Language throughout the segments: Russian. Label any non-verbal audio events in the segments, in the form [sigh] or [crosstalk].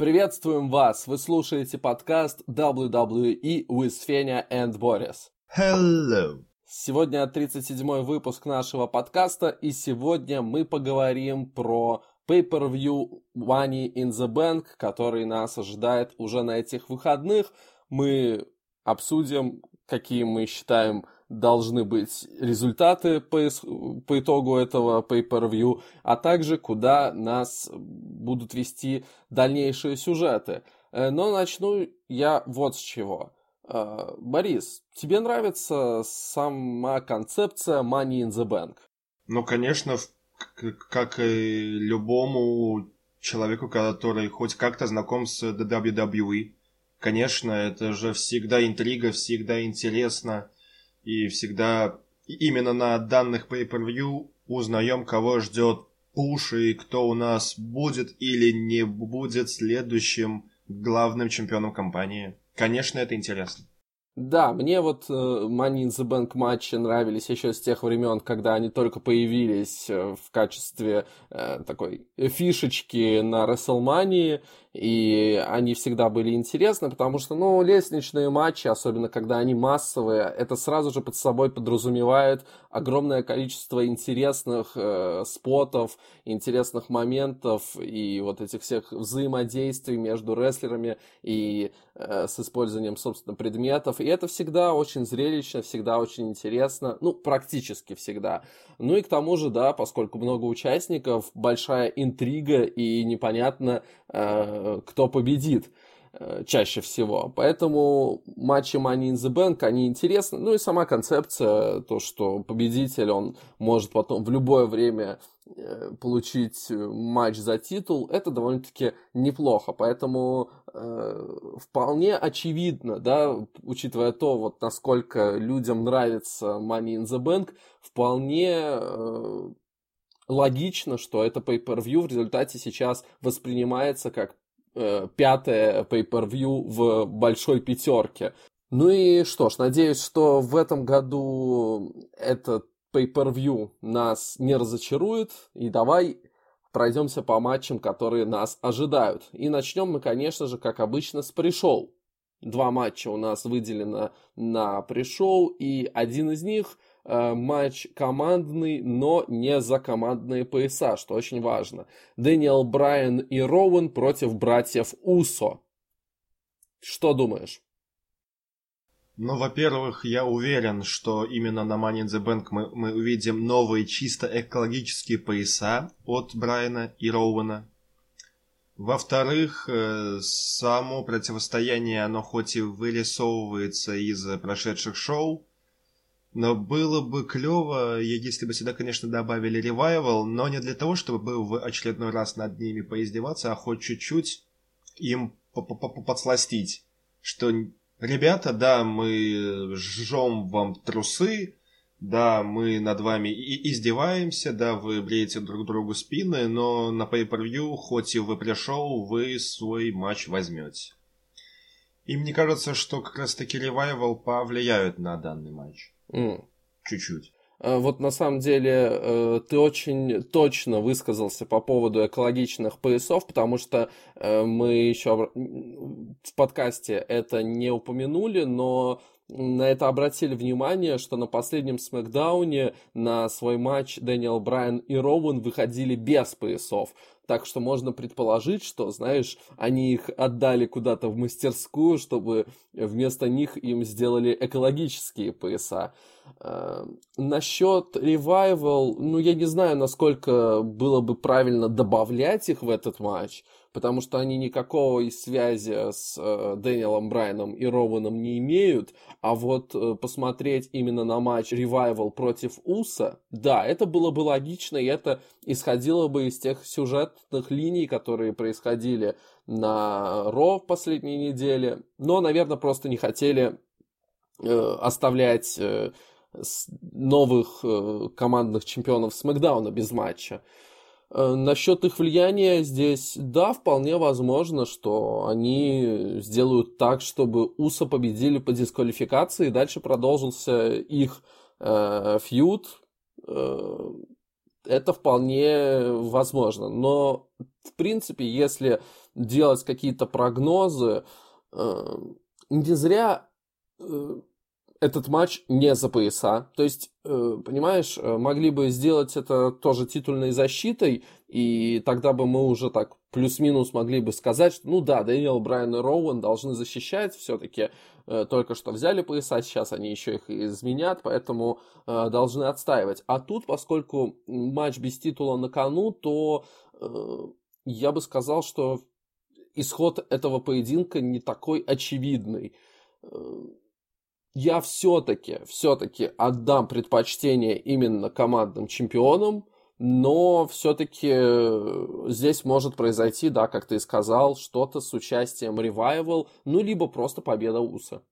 Приветствуем вас! Вы слушаете подкаст WWE with Fenya and Boris. Hello! Сегодня 37-й выпуск нашего подкаста, и сегодня мы поговорим про Pay-Per-View Money in the Bank, который нас ожидает уже на этих выходных. Мы обсудим, какие мы считаем должны быть результаты по, по итогу этого pay-per-view, а также куда нас будут вести дальнейшие сюжеты. Э, но начну я вот с чего. Э, Борис, тебе нравится сама концепция Money in the Bank? Ну, конечно, как и любому человеку, который хоть как-то знаком с WWE. Конечно, это же всегда интрига, всегда интересно и всегда именно на данных pay-per-view узнаем, кого ждет пуш и кто у нас будет или не будет следующим главным чемпионом компании. Конечно, это интересно. Да, мне вот э, Money in the Bank матчи нравились еще с тех времен, когда они только появились э, в качестве э, такой фишечки на WrestleMania, и они всегда были интересны, потому что, ну, лестничные матчи, особенно когда они массовые, это сразу же под собой подразумевает огромное количество интересных э, спотов, интересных моментов и вот этих всех взаимодействий между рестлерами и э, с использованием, собственно, предметов. И это всегда очень зрелищно, всегда очень интересно, ну, практически всегда. Ну и к тому же, да, поскольку много участников, большая интрига и непонятно, э, кто победит э, чаще всего. Поэтому матчи Money in the Bank, они интересны. Ну и сама концепция, то, что победитель, он может потом в любое время э, получить матч за титул, это довольно-таки неплохо. Поэтому э, вполне очевидно, да, учитывая то, вот насколько людям нравится Money in the Bank, вполне э, логично, что это pay-per-view в результате сейчас воспринимается как э, пятое pay-per-view в большой пятерке. Ну и что ж, надеюсь, что в этом году этот pay-per-view нас не разочарует. И давай пройдемся по матчам, которые нас ожидают. И начнем мы, конечно же, как обычно, с пришел. Два матча у нас выделено на пришел, и один из них – матч командный, но не за командные пояса, что очень важно. Дэниел Брайан и Роуэн против братьев Усо. Что думаешь? Ну, во-первых, я уверен, что именно на Money in the Bank мы, мы увидим новые чисто экологические пояса от Брайана и Роуэна. Во-вторых, э, само противостояние, оно хоть и вырисовывается из прошедших шоу, но было бы клево, если бы сюда, конечно, добавили ревайвал, но не для того, чтобы был в очередной раз над ними поиздеваться, а хоть чуть-чуть им подсластить, что ребята, да, мы жжем вам трусы, да, мы над вами и издеваемся, да, вы бреете друг другу спины, но на pay-per-view, хоть и вы пришел, вы свой матч возьмете. И мне кажется, что как раз-таки ревайвал повлияют на данный матч. Mm. Чуть-чуть. Э, вот на самом деле э, ты очень точно высказался по поводу экологичных поясов, потому что э, мы еще в подкасте это не упомянули, но на это обратили внимание, что на последнем смакдауне на свой матч Дэниел Брайан и Роуэн выходили без поясов. Так что можно предположить, что, знаешь, они их отдали куда-то в мастерскую, чтобы вместо них им сделали экологические пояса. Э, насчет ревайвал, ну, я не знаю, насколько было бы правильно добавлять их в этот матч, потому что они никакого связи с э, Дэниелом Брайаном и Рованом не имеют, а вот э, посмотреть именно на матч Ревайвал против Уса, да, это было бы логично, и это исходило бы из тех сюжетных линий, которые происходили на Ро в последние недели, но, наверное, просто не хотели э, оставлять э, новых э, командных чемпионов Смакдауна без матча. Э, насчет их влияния здесь, да, вполне возможно, что они сделают так, чтобы Уса победили по дисквалификации, и дальше продолжился их э, фьюд. Э, это вполне возможно. Но, в принципе, если делать какие-то прогнозы, э, не зря э, этот матч не за пояса. То есть, э, понимаешь, э, могли бы сделать это тоже титульной защитой, и тогда бы мы уже так плюс-минус могли бы сказать, что, ну да, Дэниел Брайан и Роуэн должны защищать все-таки. Э, только что взяли пояса, сейчас они еще их изменят, поэтому должны отстаивать. А тут, поскольку матч без титула на кону, то я бы сказал, что исход этого поединка не такой очевидный я все-таки, все-таки отдам предпочтение именно командным чемпионам, но все-таки э, здесь может произойти, да, как ты сказал, что-то с участием Revival, ну, либо просто победа Уса.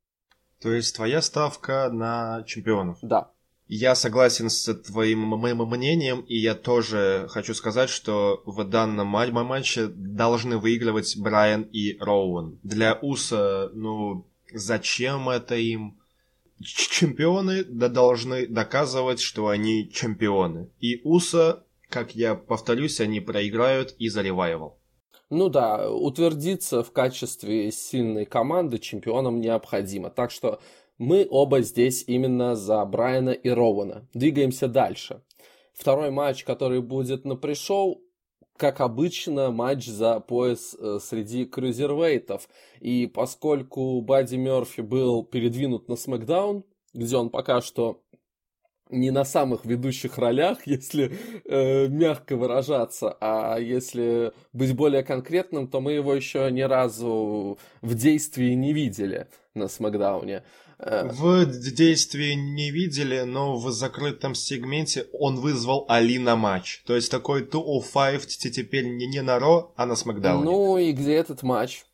То есть твоя ставка на чемпионов? Да. Я согласен с твоим моим мнением, и я тоже хочу сказать, что в данном матче должны выигрывать Брайан и Роуэн. Для Уса, ну, зачем это им? Чемпионы должны доказывать, что они чемпионы. И Уса, как я повторюсь, они проиграют из-за ревайвал. Ну да, утвердиться в качестве сильной команды чемпионом необходимо. Так что мы оба здесь именно за Брайана и Роуэна. Двигаемся дальше. Второй матч, который будет на пришел, как обычно, матч за пояс э, среди крузервейтов. И поскольку Бадди Мерфи был передвинут на Смакдаун, где он пока что не на самых ведущих ролях, [laughs] если э, мягко выражаться, а если быть более конкретным, то мы его еще ни разу в действии не видели на Смакдауне. Э, в действии не видели, но в закрытом сегменте он вызвал Али на матч. То есть такой 205 теперь не, не на Ро, а на Смакдауне. Ну и где этот матч?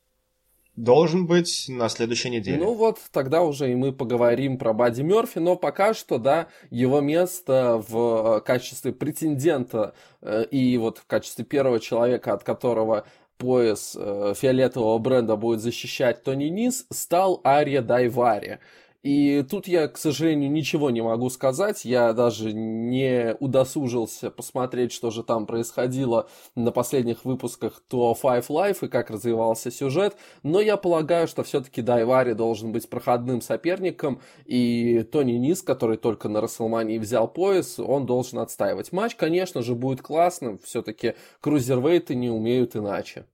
Должен быть на следующей неделе. Ну вот, тогда уже и мы поговорим про Бадди Мерфи, но пока что, да, его место в качестве претендента э, и вот в качестве первого человека, от которого пояс э, фиолетового бренда будет защищать Тони Низ, стал Ария Дайвари. И тут я, к сожалению, ничего не могу сказать. Я даже не удосужился посмотреть, что же там происходило на последних выпусках To Five Life и как развивался сюжет. Но я полагаю, что все-таки Дайвари должен быть проходным соперником. И Тони Низ, который только на Расселмании взял пояс, он должен отстаивать матч. Конечно же, будет классно. Все-таки крузервейты не умеют иначе.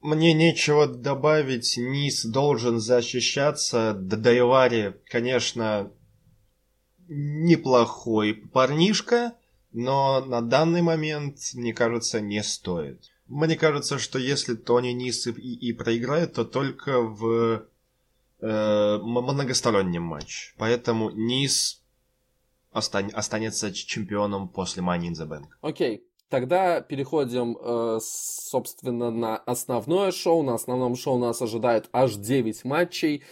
Мне нечего добавить, Низ должен защищаться. Дайвари, конечно, неплохой парнишка, но на данный момент, мне кажется, не стоит. Мне кажется, что если Тони Низ и, и проиграет, то только в э, многостороннем матче. Поэтому Низ остан- останется чемпионом после Money in the Bank. Окей. Okay. Тогда переходим, э, собственно, на основное шоу. На основном шоу нас ожидает аж 9 матчей,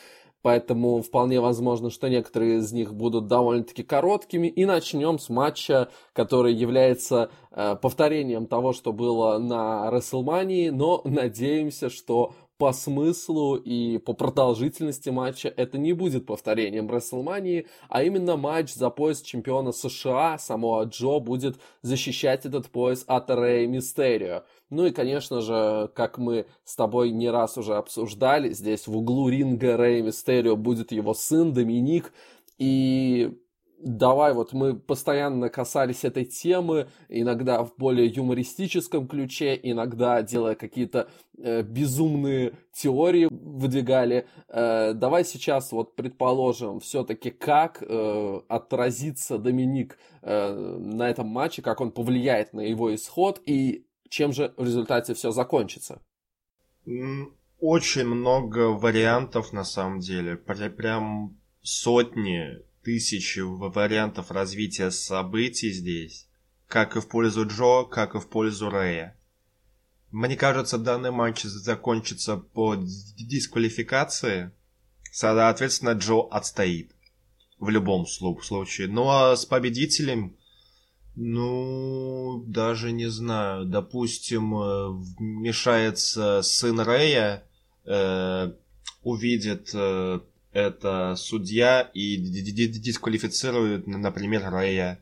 поэтому вполне возможно, что некоторые из них будут довольно-таки короткими. И начнем с матча, который является э, повторением того, что было на WrestleMania, но надеемся, что по смыслу и по продолжительности матча это не будет повторением WrestleMania, а именно матч за пояс чемпиона США. Самоа Джо будет защищать этот пояс от Рэй Мистерио. Ну и, конечно же, как мы с тобой не раз уже обсуждали, здесь в углу ринга Рэй Мистерио будет его сын Доминик. И давай, вот мы постоянно касались этой темы, иногда в более юмористическом ключе, иногда делая какие-то э, безумные теории выдвигали. Э, давай сейчас вот предположим все-таки, как э, отразится Доминик э, на этом матче, как он повлияет на его исход и чем же в результате все закончится. Очень много вариантов на самом деле, прям сотни тысячи вариантов развития событий здесь, как и в пользу Джо, как и в пользу Рэя. Мне кажется, данный матч закончится по дисквалификации. Соответственно, Джо отстоит. В любом случае. Ну а с победителем, ну, даже не знаю. Допустим, э, вмешается сын Рэя, э, увидит э, это судья и дисквалифицирует, например, Рэя.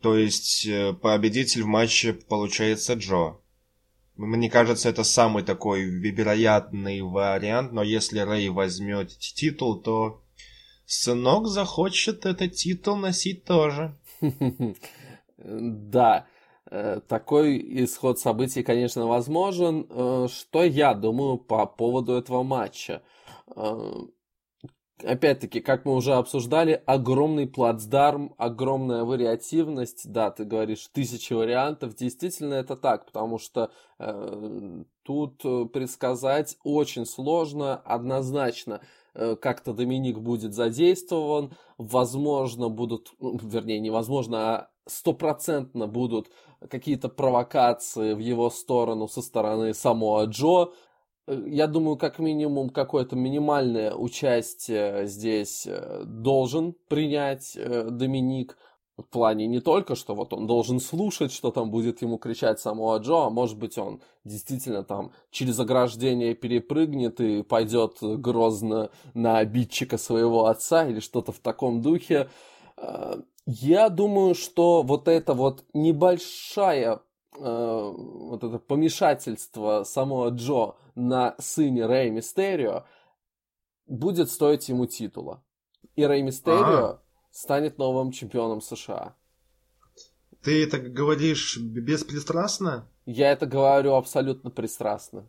То есть э, победитель в матче получается Джо. Мне кажется, это самый такой вероятный вариант, но если Рэй возьмет титул, то сынок захочет этот титул носить тоже. [laughs] Да, э, такой исход событий, конечно, возможен. Э, что я думаю по поводу этого матча? Опять-таки, как мы уже обсуждали, огромный плацдарм, огромная вариативность. Да, ты говоришь, тысячи вариантов. Действительно, это так, потому что э, тут предсказать очень сложно, однозначно. Э, как-то Доминик будет задействован, возможно, будут, ну, вернее, невозможно, а стопроцентно будут какие-то провокации в его сторону со стороны самого Джо, я думаю, как минимум какое-то минимальное участие здесь э, должен принять э, Доминик. В плане не только, что вот он должен слушать, что там будет ему кричать самого Джо, а может быть он действительно там через ограждение перепрыгнет и пойдет грозно на обидчика своего отца или что-то в таком духе. Я думаю, что вот эта вот небольшая э, вот это помешательство самого Джо на сыне Рэй Мистерио будет стоить ему титула. И Рэй Мистерио а станет новым чемпионом США. Ты это говоришь беспристрастно? Я это говорю абсолютно пристрастно.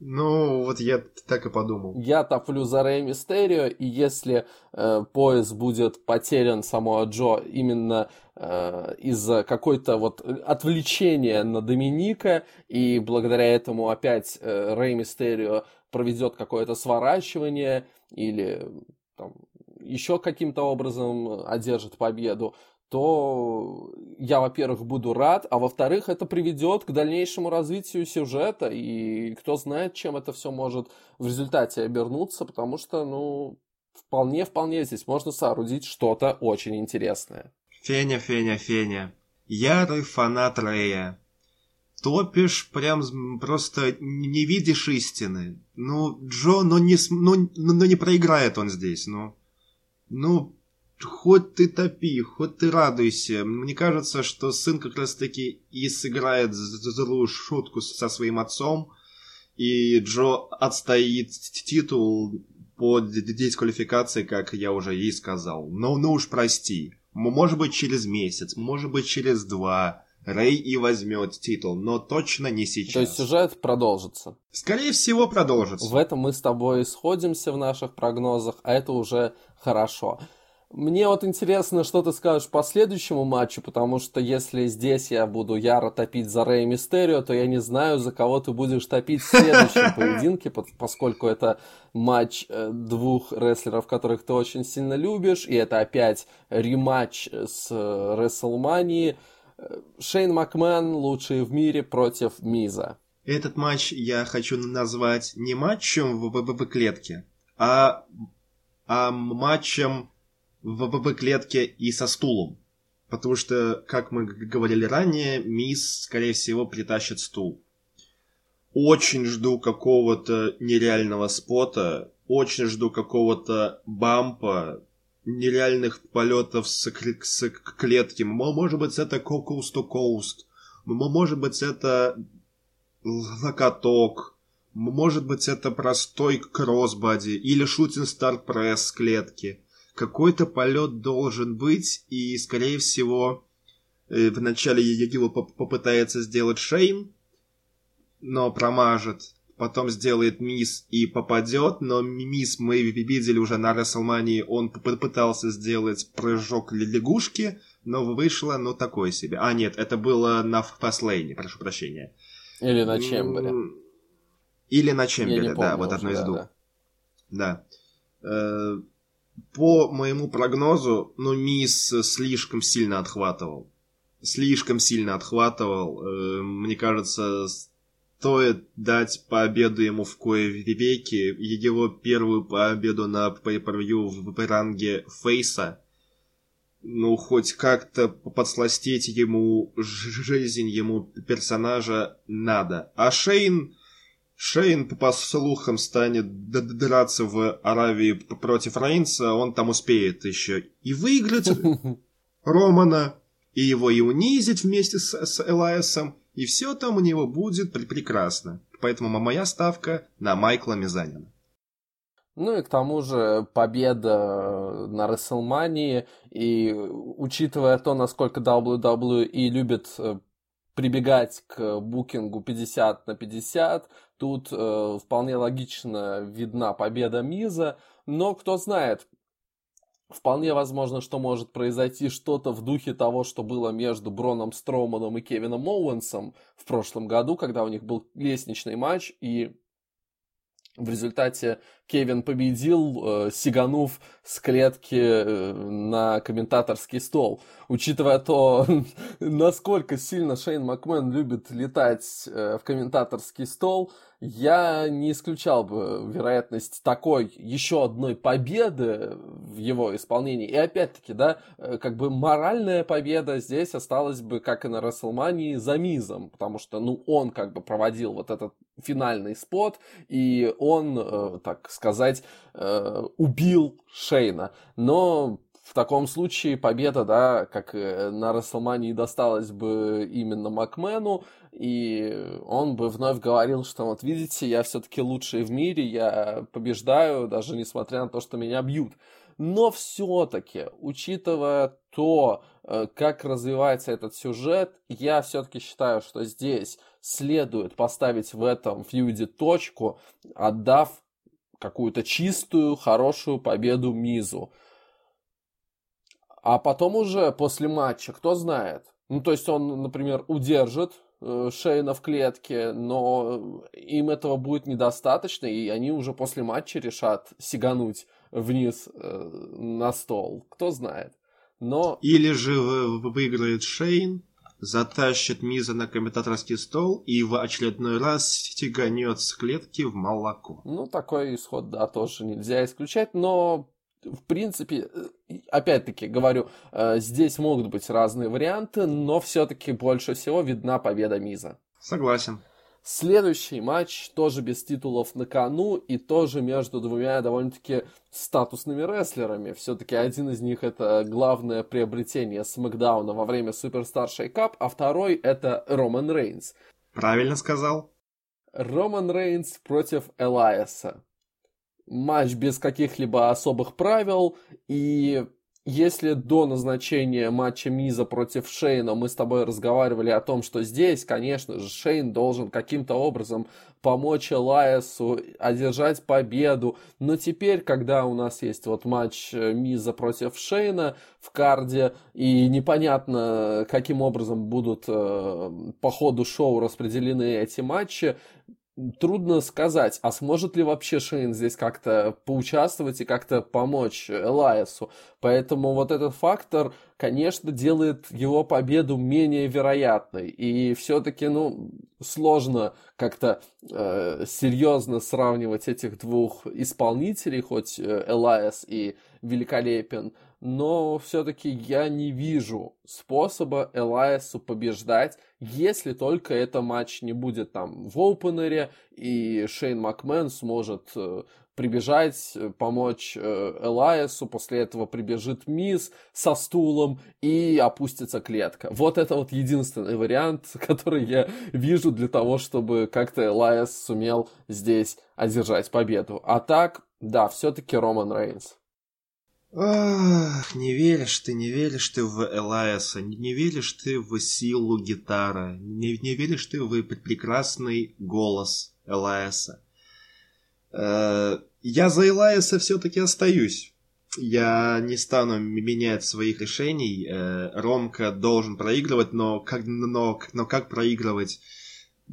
Ну, вот я так и подумал. Я топлю за Рэй Мистерио, и если э, пояс будет потерян самого Джо именно э, из-за какой-то вот отвлечения на Доминика, и благодаря этому опять э, Рэй Мистерио проведет какое-то сворачивание или там, еще каким-то образом одержит победу, то я, во-первых, буду рад, а во-вторых, это приведет к дальнейшему развитию сюжета, и кто знает, чем это все может в результате обернуться, потому что, ну, вполне-вполне здесь можно соорудить что-то очень интересное. Феня, Феня, Феня, ярый фанат Рэя. Топишь, прям просто не видишь истины. Ну, Джо, ну не, ну, ну не проиграет он здесь, ну. Ну, хоть ты топи, хоть ты радуйся. Мне кажется, что сын как раз-таки и сыграет злую шутку со своим отцом, и Джо отстоит титул по дисквалификации, как я уже ей сказал. Но ну уж прости. Может быть через месяц, может быть через два. Рэй и возьмет титул, но точно не сейчас. То есть сюжет продолжится? Скорее всего, продолжится. В этом мы с тобой сходимся в наших прогнозах, а это уже хорошо. Мне вот интересно, что ты скажешь по следующему матчу, потому что если здесь я буду яро топить за Рэй Мистерио, то я не знаю, за кого ты будешь топить в следующем [laughs] поединке, поскольку это матч э, двух рестлеров, которых ты очень сильно любишь, и это опять рематч с WrestleMania. Э, Шейн Макмен, лучший в мире, против Миза. Этот матч я хочу назвать не матчем в ВВП клетке, а, а матчем в ВВ-клетке и со стулом. Потому что, как мы говорили ранее, мисс, скорее всего, притащит стул. Очень жду какого-то нереального спота, очень жду какого-то бампа, нереальных полетов с, с клетки. Может быть, это coast to coast. Может быть, это локоток. Может быть, это простой кроссбоди или шутинг стар пресс с клетки какой-то полет должен быть, и, скорее всего, э, вначале его попытается сделать Шейн, но промажет. Потом сделает мисс и попадет, но мисс мы видели уже на Расселмании, он попытался сделать прыжок лягушки, но вышло, ну, такое себе. А, нет, это было на Фастлейне, прошу прощения. Или на Чембере. Или на Чембере, да, вот одно из двух. Да. да. По моему прогнозу, ну, Мисс слишком сильно отхватывал. Слишком сильно отхватывал. Э, мне кажется, стоит дать победу ему в кое-веки. Его первую победу на pay-per-view в ранге Фейса. Ну, хоть как-то подсластить ему жизнь, ему персонажа надо. А Шейн Шейн, по слухам, станет драться в Аравии против Рейнса, он там успеет еще и выиграть [laughs] Романа, и его и унизить вместе с, с Элайасом, и все там у него будет прекрасно. Поэтому моя ставка на Майкла Мизанина. Ну и к тому же победа на Расселмании, и учитывая то, насколько WWE любит э, прибегать к букингу 50 на 50, тут э, вполне логично видна победа Миза, но кто знает, Вполне возможно, что может произойти что-то в духе того, что было между Броном Строуманом и Кевином Оуэнсом в прошлом году, когда у них был лестничный матч, и в результате Кевин победил, э, сиганув с клетки э, на комментаторский стол. Учитывая то, [laughs] насколько сильно Шейн Макмен любит летать э, в комментаторский стол, я не исключал бы вероятность такой еще одной победы в его исполнении. И опять-таки, да, как бы моральная победа здесь осталась бы, как и на Расселмании, за Мизом, потому что, ну, он как бы проводил вот этот финальный спот, и он, так сказать, э, убил Шейна. Но в таком случае победа, да, как на Расселмании досталась бы именно Макмену, и он бы вновь говорил, что вот видите, я все-таки лучший в мире, я побеждаю, даже несмотря на то, что меня бьют. Но все-таки, учитывая то, э, как развивается этот сюжет, я все-таки считаю, что здесь следует поставить в этом фьюде точку, отдав какую-то чистую, хорошую победу Мизу. А потом уже после матча, кто знает. Ну, то есть он, например, удержит Э, Шейна в клетке, но им этого будет недостаточно, и они уже после матча решат сигануть вниз э, на стол. Кто знает. Но... Или же выиграет Шейн, затащит Миза на комментаторский стол и в очередной раз стеганет с клетки в молоко. Ну, такой исход, да, тоже нельзя исключать, но в принципе, э, опять-таки говорю, э, здесь могут быть разные варианты, но все-таки больше всего видна победа Миза. Согласен. Следующий матч тоже без титулов на кону и тоже между двумя довольно-таки статусными рестлерами. Все-таки один из них это главное приобретение Смакдауна во время Superstar Shake-up, а второй это Роман Рейнс. Правильно сказал. Роман Рейнс против Элайаса матч без каких-либо особых правил, и если до назначения матча Миза против Шейна мы с тобой разговаривали о том, что здесь, конечно же, Шейн должен каким-то образом помочь Элайасу одержать победу, но теперь, когда у нас есть вот матч Миза против Шейна в карде, и непонятно, каким образом будут э, по ходу шоу распределены эти матчи, трудно сказать, а сможет ли вообще Шейн здесь как-то поучаствовать и как-то помочь Элайасу. Поэтому вот этот фактор, конечно, делает его победу менее вероятной. И все-таки, ну, сложно как-то э, серьезно сравнивать этих двух исполнителей, хоть э, Элайас и великолепен но все-таки я не вижу способа Элайасу побеждать, если только это матч не будет там в опенере, и Шейн Макмен сможет э, прибежать, э, помочь э, Элайасу, после этого прибежит Мисс со стулом и опустится клетка. Вот это вот единственный вариант, [laughs] который я вижу для того, чтобы как-то Элайас сумел здесь одержать победу. А так, да, все-таки Роман Рейнс. Ах, не веришь ты, не веришь ты в Элайаса, не веришь ты в силу гитары, не, не веришь ты в прекрасный голос Элайаса. Э, я за Элайаса все-таки остаюсь. Я не стану менять своих решений. Э, Ромка должен проигрывать, но как, но, но как проигрывать?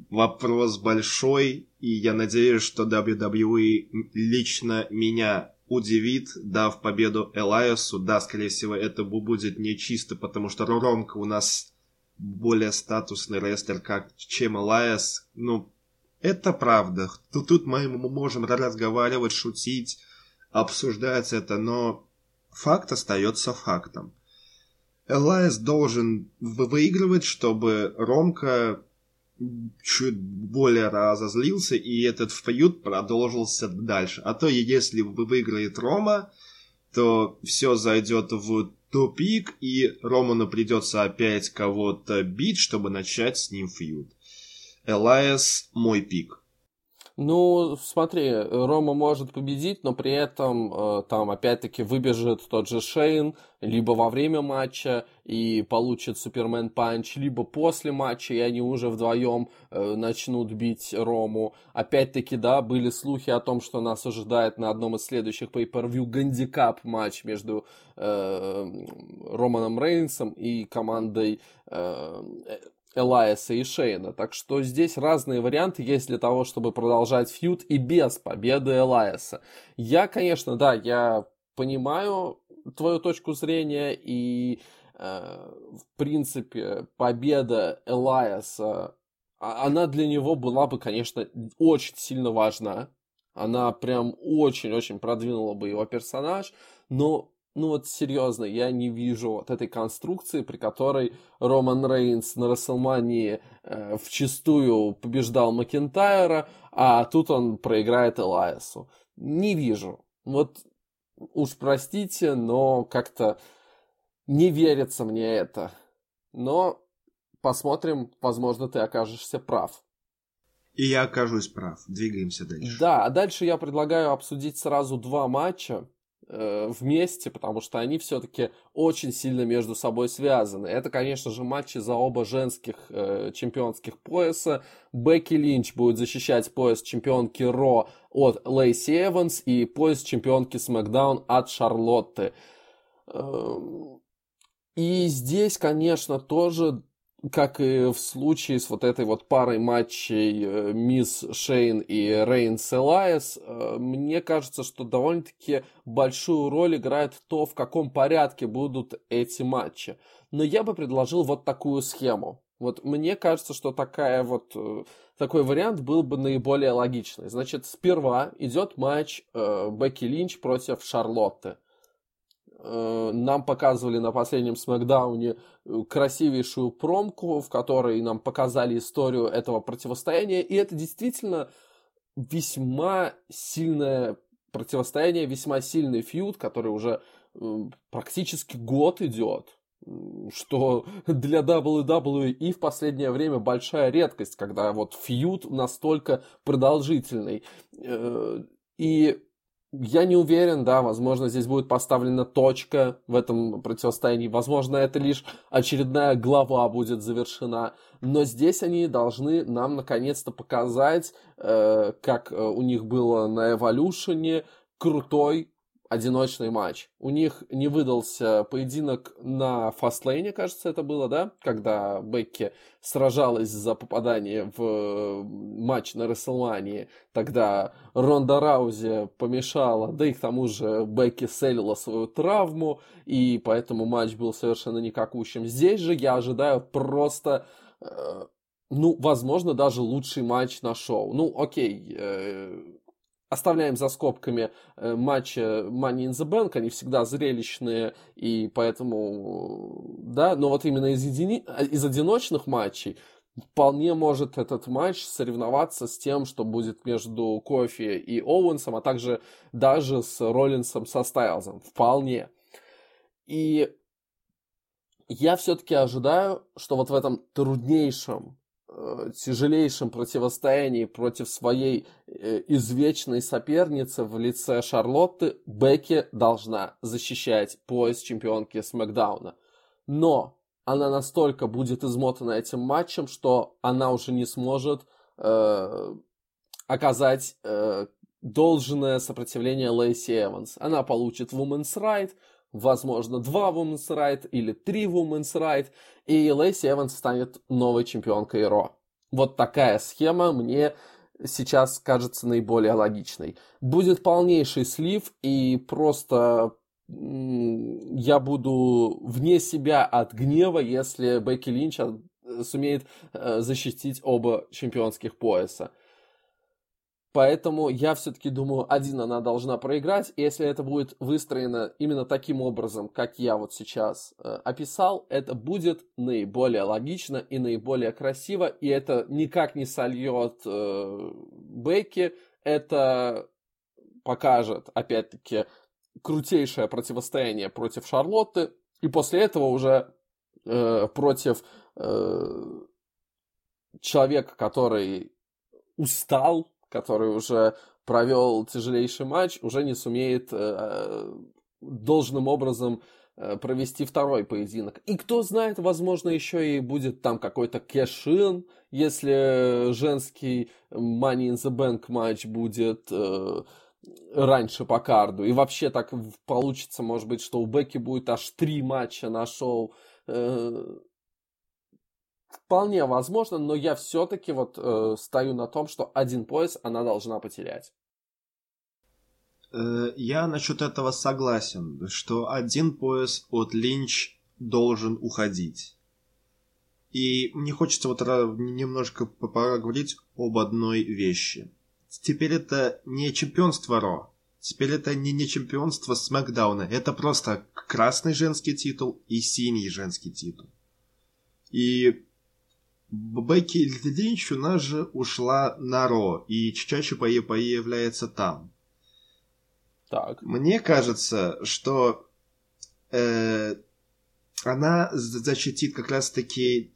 Вопрос большой, и я надеюсь, что WWE лично меня удивит, дав победу Элайосу. Да, скорее всего, это будет не чисто, потому что Ромка у нас более статусный рестлер, как чем Элайос. Ну, это правда. Тут, тут мы можем разговаривать, шутить, обсуждать это, но факт остается фактом. Элайс должен выигрывать, чтобы Ромка чуть более разозлился, и этот фьюд продолжился дальше. А то, если выиграет Рома, то все зайдет в тупик, и Роману придется опять кого-то бить, чтобы начать с ним фьюд. Элайас мой pick. Ну, смотри, Рома может победить, но при этом э, там опять-таки выбежит тот же Шейн либо во время матча и получит Superman Punch, либо после матча, и они уже вдвоем э, начнут бить Рому. Опять-таки, да, были слухи о том, что нас ожидает на одном из следующих pay-per-view гандикап матч между э, Романом Рейнсом и командой э, Элайса и Шейна. Так что здесь разные варианты есть для того, чтобы продолжать фьюд и без победы Элайса. Я, конечно, да, я понимаю твою точку зрения и э, в принципе победа Элайса а, она для него была бы, конечно, очень сильно важна. Она прям очень-очень продвинула бы его персонаж, но ну вот серьезно, я не вижу вот этой конструкции, при которой Роман Рейнс на Расселмании э, вчистую побеждал Макентайра, а тут он проиграет Элайасу. Не вижу. Вот уж простите, но как-то не верится мне это. Но посмотрим, возможно, ты окажешься прав. И я окажусь прав. Двигаемся дальше. Да, а дальше я предлагаю обсудить сразу два матча. Э, вместе, потому что они все-таки очень сильно между собой связаны. Это, конечно же, матчи за оба женских э, чемпионских пояса. Бекки Линч будет защищать пояс чемпионки Ро от Лейси Эванс и пояс чемпионки Смакдаун от Шарлотты. Э, и здесь, конечно, тоже как и в случае с вот этой вот парой матчей э, Мисс Шейн и Рейн Селайес, э, мне кажется, что довольно-таки большую роль играет то, в каком порядке будут эти матчи. Но я бы предложил вот такую схему. Вот мне кажется, что такая вот, э, такой вариант был бы наиболее логичный. Значит, сперва идет матч Бекки Линч против Шарлотты. Э, нам показывали на последнем смакдауне э, красивейшую промку, в которой нам показали историю этого противостояния, и это действительно весьма сильное противостояние, весьма сильный фьюд, который уже э, практически год идет, что для WWE в последнее время большая редкость, когда вот фьюд настолько продолжительный. И я не уверен, да, возможно, здесь будет поставлена точка в этом противостоянии, возможно, это лишь очередная глава будет завершена, но здесь они должны нам наконец-то показать, э, как э, у них было на Эволюшене, крутой одиночный матч. У них не выдался поединок на фастлейне, кажется, это было, да? Когда Бекки сражалась за попадание в матч на Расселмании. Тогда Ронда Раузи помешала, да и к тому же Бекки селила свою травму, и поэтому матч был совершенно никакущим. Здесь же я ожидаю просто... Э, ну, возможно, даже лучший матч на шоу. Ну, окей, э, Оставляем за скобками э, матчи Money in the Bank, они всегда зрелищные, и поэтому, да, но вот именно из, едини... из одиночных матчей вполне может этот матч соревноваться с тем, что будет между Кофи и Оуэнсом, а также даже с Роллинсом со Стайлзом. Вполне. И я все-таки ожидаю, что вот в этом труднейшем тяжелейшем противостоянии против своей э, извечной соперницы в лице Шарлотты, Бекки должна защищать пояс чемпионки Смакдауна. Но она настолько будет измотана этим матчем, что она уже не сможет э, оказать э, должное сопротивление Лейси Эванс. Она получит Women's Right, возможно, два Women's Right или три Women's Right, и Лейси Эванс станет новой чемпионкой Ро. Вот такая схема мне сейчас кажется наиболее логичной. Будет полнейший слив, и просто я буду вне себя от гнева, если Бекки Линч э, сумеет э, защитить оба чемпионских пояса. Поэтому я все-таки думаю, один она должна проиграть. И если это будет выстроено именно таким образом, как я вот сейчас э, описал, это будет наиболее логично и наиболее красиво. И это никак не сольет э, Бекки. Это покажет, опять-таки, крутейшее противостояние против Шарлотты. И после этого уже э, против э, человека, который устал, который уже провел тяжелейший матч, уже не сумеет э, должным образом э, провести второй поединок. И кто знает, возможно, еще и будет там какой-то кэшин, если женский Money in the Bank матч будет э, раньше по карду. И вообще так получится, может быть, что у Бекки будет аж три матча на шоу. Э, вполне возможно, но я все-таки вот э, стою на том, что один пояс она должна потерять. Э, я насчет этого согласен, что один пояс от Линч должен уходить. И мне хочется вот немножко поговорить об одной вещи. Теперь это не чемпионство Ро. Теперь это не, не чемпионство Смакдауна. Это просто красный женский титул и синий женский титул. И Бекки Линч у нас же ушла на Ро и чаще появляется там. Так. Мне кажется, что э, она защитит как раз-таки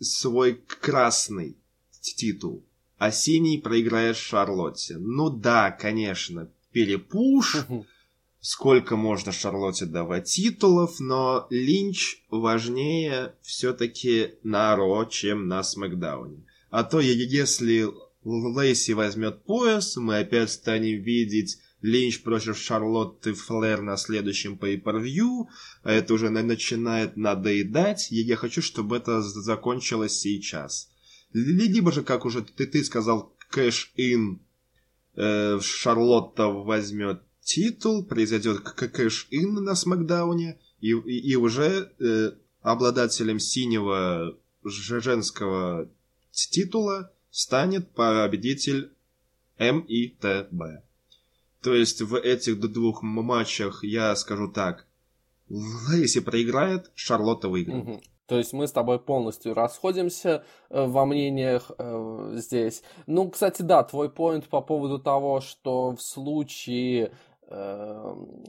свой красный титул, а синий проиграет Шарлотте. Ну да, конечно, перепуш, [laughs] сколько можно Шарлотте давать титулов, но Линч важнее все-таки на Ро, чем на Смакдауне. А то если Лейси возьмет пояс, мы опять станем видеть Линч против Шарлотты Флэр на следующем pay-per-view. А это уже начинает надоедать. И я хочу, чтобы это закончилось сейчас. Либо же, как уже ты, ты сказал, кэш-ин э, Шарлотта возьмет титул, произойдет кэш-ин на Смакдауне, и, и, и уже э, обладателем синего женского титула станет победитель МИТБ. То есть в этих двух матчах я скажу так. Если проиграет, Шарлотта выиграет. Угу. То есть мы с тобой полностью расходимся э, во мнениях э, здесь. Ну, кстати, да, твой поинт по поводу того, что в случае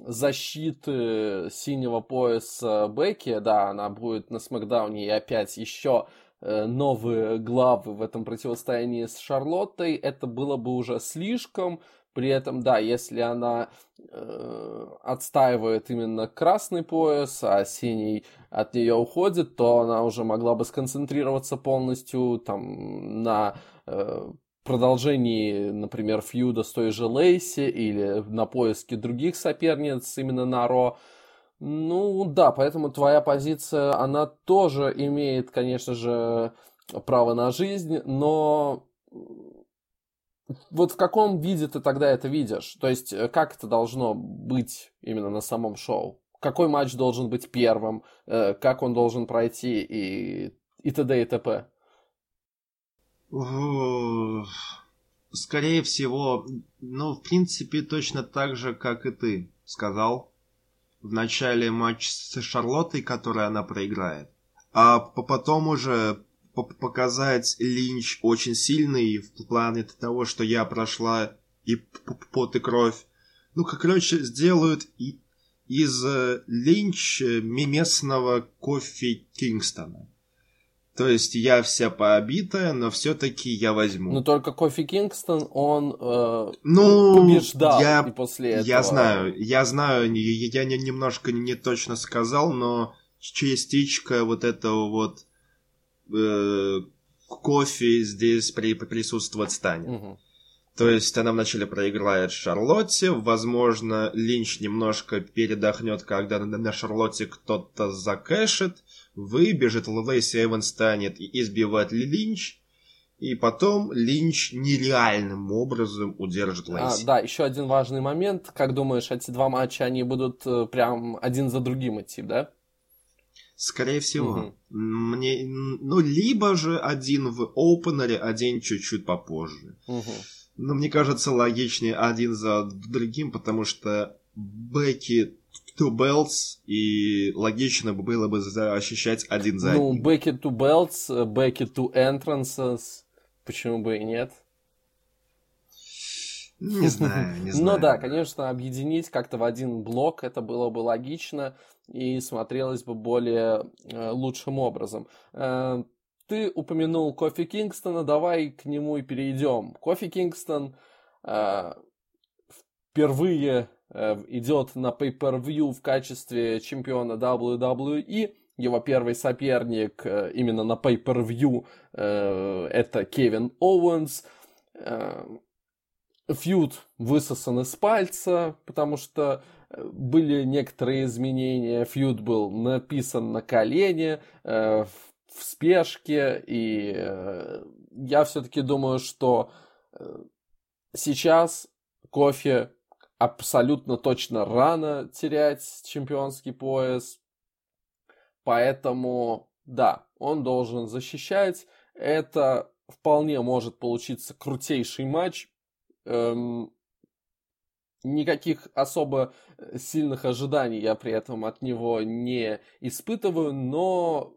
защиты синего пояса Бекки, да, она будет на Смакдауне. И опять еще э, новые главы в этом противостоянии с Шарлоттой, это было бы уже слишком, при этом, да, если она э, отстаивает именно красный пояс, а синий от нее уходит, то она уже могла бы сконцентрироваться полностью там на э, продолжении, например, фьюда с той же Лейси или на поиске других соперниц именно на Ро. Ну да, поэтому твоя позиция, она тоже имеет, конечно же, право на жизнь, но вот в каком виде ты тогда это видишь? То есть, э, как это должно быть именно на самом шоу? Какой матч должен быть первым? Э, как он должен пройти? И, и т.д. и т.п. Скорее всего, ну, в принципе, точно так же, как и ты сказал. В начале матч с Шарлоттой, который она проиграет. А потом уже показать Линч очень сильный в плане того, что я прошла и пот и кровь. Ну, как короче, сделают из э, Линч э, местного кофе Кингстона. То есть я вся пообитая, но все-таки я возьму. Но только Кофи Кингстон, он э, ну, побеждал я, и после этого. Я знаю, я знаю, я не, немножко не точно сказал, но частичка вот этого вот э, кофе здесь при, присутствовать станет. Угу. То есть она вначале проиграет Шарлотте, возможно, Линч немножко передохнет, когда на Шарлотте кто-то закэшит, выбежит, Лейси Эван станет и избивает Линч, и потом Линч нереальным образом удержит а, Лейси. А, да, еще один важный момент. Как думаешь, эти два матча, они будут э, прям один за другим идти, да? Скорее всего. Угу. Мне, ну, либо же один в опенере, один чуть-чуть попозже. Угу. Но мне кажется логичнее один за другим, потому что Бекки Two Belts, и логично было бы ощущать один за ну, одним. Ну, Becky Two Belts, Becky Two Entrances, почему бы и нет? Не знаю, не знаю. [laughs] Ну да, конечно, объединить как-то в один блок это было бы логично и смотрелось бы более э, лучшим образом. Э, ты упомянул Кофи Кингстона, давай к нему и перейдем. Кофи Кингстон э, впервые э, идет на Pay-Per-View в качестве чемпиона WWE. Его первый соперник э, именно на Pay-Per-View э, это Кевин Оуэнс. Э, фьюд высосан из пальца, потому что э, были некоторые изменения. Фьюд был написан на колене, э, в, спешке, и э, я все-таки думаю, что э, сейчас кофе абсолютно точно рано терять чемпионский пояс. Поэтому, да, он должен защищать. Это вполне может получиться крутейший матч. Эм, никаких особо сильных ожиданий я при этом от него не испытываю, но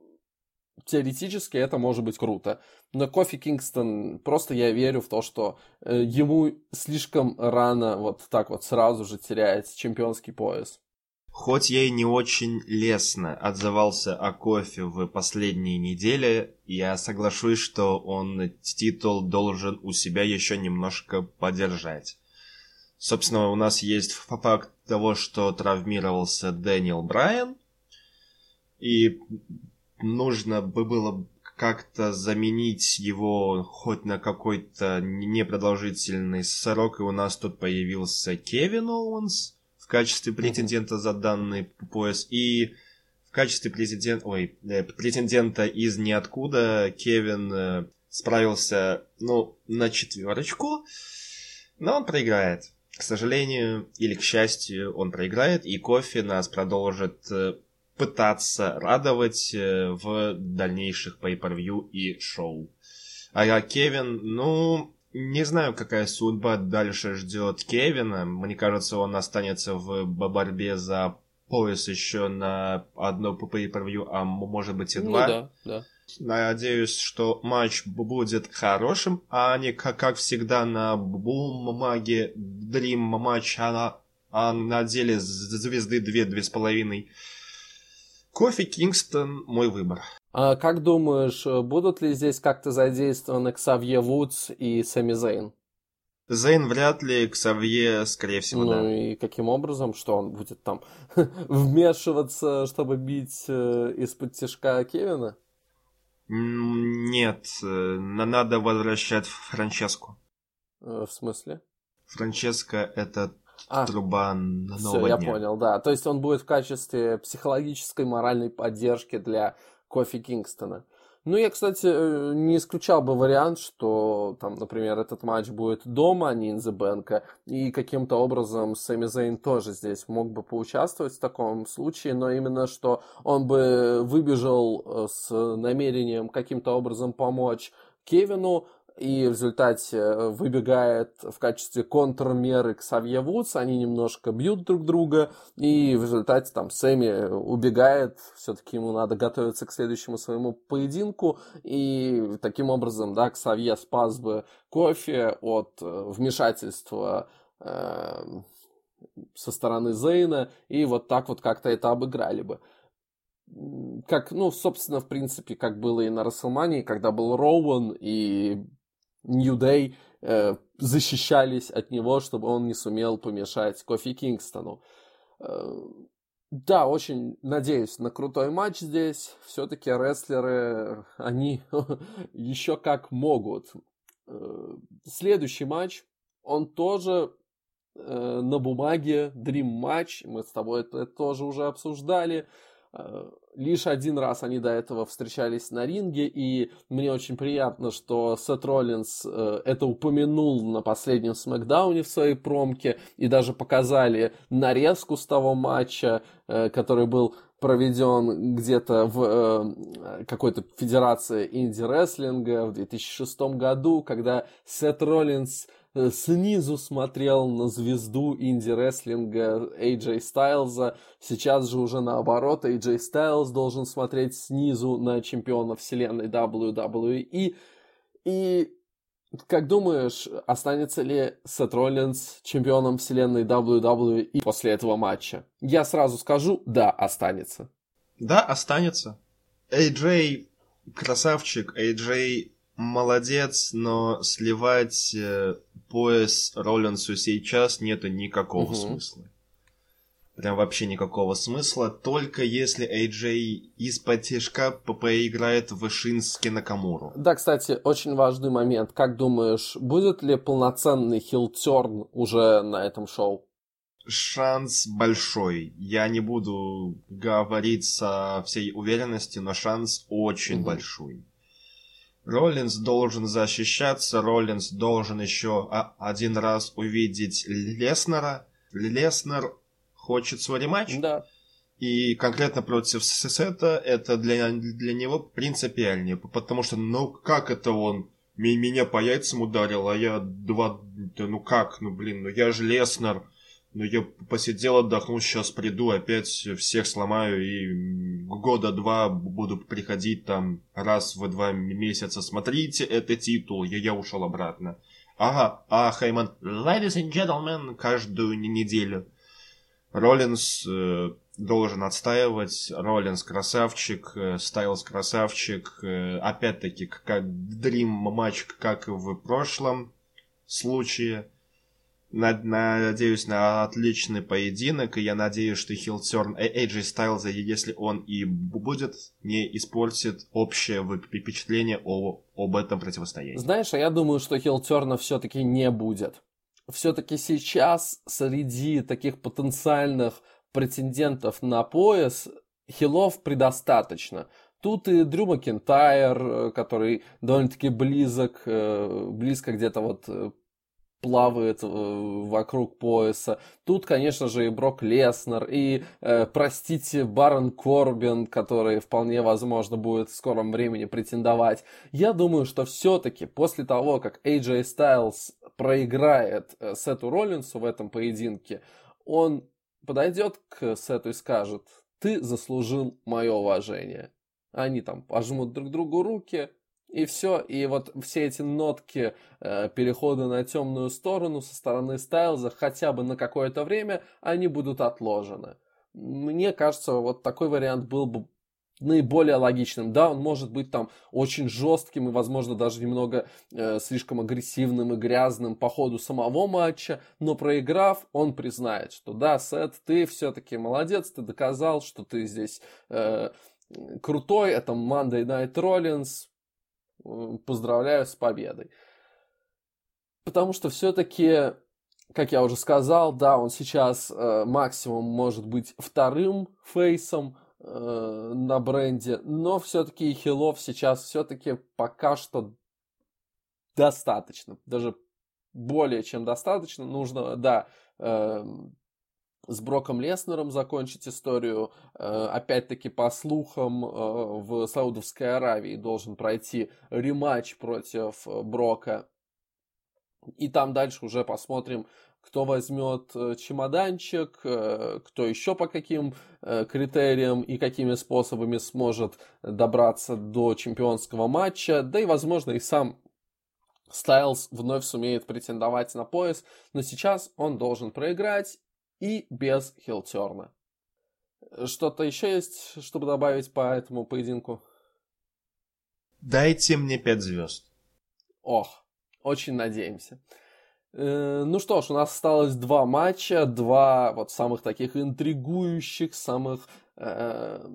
теоретически это может быть круто. Но Кофи Кингстон, просто я верю в то, что э, ему слишком рано вот так вот сразу же терять чемпионский пояс. Хоть я и не очень лестно отзывался о кофе в последние недели, я соглашусь, что он титул должен у себя еще немножко подержать. Собственно, у нас есть факт того, что травмировался Дэниел Брайан, и нужно бы было как-то заменить его хоть на какой-то непродолжительный срок, и у нас тут появился Кевин Оуэнс в качестве претендента за данный пояс, и в качестве президента, ой, э, претендента из ниоткуда Кевин э, справился, ну, на четверочку, но он проиграет. К сожалению или к счастью, он проиграет, и кофе нас продолжит э, пытаться радовать э, в дальнейших pay-per-view и шоу. А я Кевин, ну, не знаю, какая судьба дальше ждет Кевина. Мне кажется, он останется в борьбе за пояс еще на одно pay-per-view, а может быть и ну два. Ну, да, да. Надеюсь, что матч будет хорошим, а не как, как всегда на бумаге Dream матч, а на, а на деле звезды 2-2,5. Кофе Кингстон – мой выбор. А как думаешь, будут ли здесь как-то задействованы Ксавье Вудс и Сэмми Зейн? Зейн вряд ли, Ксавье, скорее всего, ну, да. Ну и каким образом, что он будет там [laughs] вмешиваться, чтобы бить э, из-под тяжка Кевина? Нет, э, надо возвращать Франческу. Э, в смысле? Франческа это а, труба нового все, я дня. понял, да. То есть он будет в качестве психологической моральной поддержки для Кофи Кингстона. Ну, я, кстати, э, не исключал бы вариант, что, там, например, этот матч будет дома, а не Bank, и каким-то образом Сами Зейн тоже здесь мог бы поучаствовать в таком случае, но именно что он бы выбежал э, с намерением каким-то образом помочь Кевину, и в результате э, выбегает в качестве контрмеры к Савье Вудс, они немножко бьют друг друга, и в результате там Сэмми убегает, все-таки ему надо готовиться к следующему своему поединку, и таким образом, да, Ксавье спас бы кофе от э, вмешательства э, со стороны Зейна, и вот так вот как-то это обыграли бы. Как, ну, собственно, в принципе, как было и на Расселмании, когда был Роуэн, и New Day э, защищались от него, чтобы он не сумел помешать Кофи Кингстону. Э, да, очень надеюсь на крутой матч здесь. Все-таки рестлеры, они [laughs] еще как могут. Э, следующий матч, он тоже э, на бумаге Dream матч. Мы с тобой это тоже уже обсуждали. Э, лишь один раз они до этого встречались на ринге, и мне очень приятно, что Сет Роллинс э, это упомянул на последнем Смакдауне в своей промке, и даже показали нарезку с того матча, э, который был проведен где-то в э, какой-то федерации инди-рестлинга в 2006 году, когда Сет Роллинс снизу смотрел на звезду инди-рестлинга AJ Стайлза. Сейчас же уже наоборот, AJ Стайлз должен смотреть снизу на чемпиона вселенной WWE. И Как думаешь, останется ли Сет Роллинс чемпионом вселенной WWE после этого матча? Я сразу скажу, да, останется. Да, останется. AJ красавчик, AJ молодец, но сливать э, пояс Роллинсу сейчас нету никакого угу. смысла. Прям вообще никакого смысла, только если AJ из-под тяжка поиграет в Шински Накамуру. Да, кстати, очень важный момент. Как думаешь, будет ли полноценный хилтерн уже на этом шоу? Шанс большой. Я не буду говорить со всей уверенностью, но шанс очень угу. большой. Роллинс должен защищаться, Роллинс должен еще один раз увидеть Леснера. Леснер хочет свой рематч. Да. И конкретно против Сета это для, для него принципиальнее. Потому что, ну как это он меня по яйцам ударил, а я два... Да ну как, ну блин, ну я же Леснер. Ну я посидел, отдохнул, сейчас приду, опять всех сломаю и года два буду приходить там раз в два месяца. Смотрите, это титул, я, я ушел обратно. Ага, а Хейман, ladies and gentlemen, каждую неделю. Роллинс э, должен отстаивать, Роллинс красавчик, э, Стайлс красавчик, э, опять-таки, как дрим матч, как и в прошлом случае. Надеюсь на отличный поединок, и я надеюсь, что Хилтерн AJ Styles, если он и будет, не испортит общее впечатление о, об этом противостоянии. Знаешь, а я думаю, что Хилтерна все-таки не будет все-таки сейчас среди таких потенциальных претендентов на пояс хилов предостаточно. Тут и Дрю Макентайр, э, который довольно-таки близок, э, близко где-то вот э, плавает вокруг пояса. Тут, конечно же, и Брок Леснер, и, э, простите, Барон Корбин, который вполне возможно будет в скором времени претендовать. Я думаю, что все-таки после того, как AJ Styles проиграет э, Сету Роллинсу в этом поединке, он подойдет к Сету и скажет, ты заслужил мое уважение. Они там пожмут друг другу руки, и все. И вот все эти нотки э, перехода на темную сторону со стороны Стайлза хотя бы на какое-то время, они будут отложены. Мне кажется, вот такой вариант был бы наиболее логичным. Да, он может быть там очень жестким и, возможно, даже немного э, слишком агрессивным и грязным по ходу самого матча, но проиграв, он признает, что да, Сет, ты все-таки молодец, ты доказал, что ты здесь э, крутой, это Monday Night Rollins, поздравляю с победой. Потому что все-таки как я уже сказал, да, он сейчас э, максимум может быть вторым фейсом, э, на бренде, но все-таки хилов сейчас все-таки пока что достаточно, даже более чем достаточно. Нужно, да, э, с Броком Леснером закончить историю. Э, опять-таки, по слухам, э, в Саудовской Аравии должен пройти рематч против Брока. И там дальше уже посмотрим, кто возьмет э, чемоданчик, э, кто еще по каким э, критериям и какими способами сможет добраться до чемпионского матча, да и, возможно, и сам Стайлз вновь сумеет претендовать на пояс, но сейчас он должен проиграть и без хилтерна. Что-то еще есть, чтобы добавить по этому поединку? Дайте мне пять звезд. Ох, очень надеемся. Э, ну что ж, у нас осталось два матча, два вот самых таких интригующих, самых э,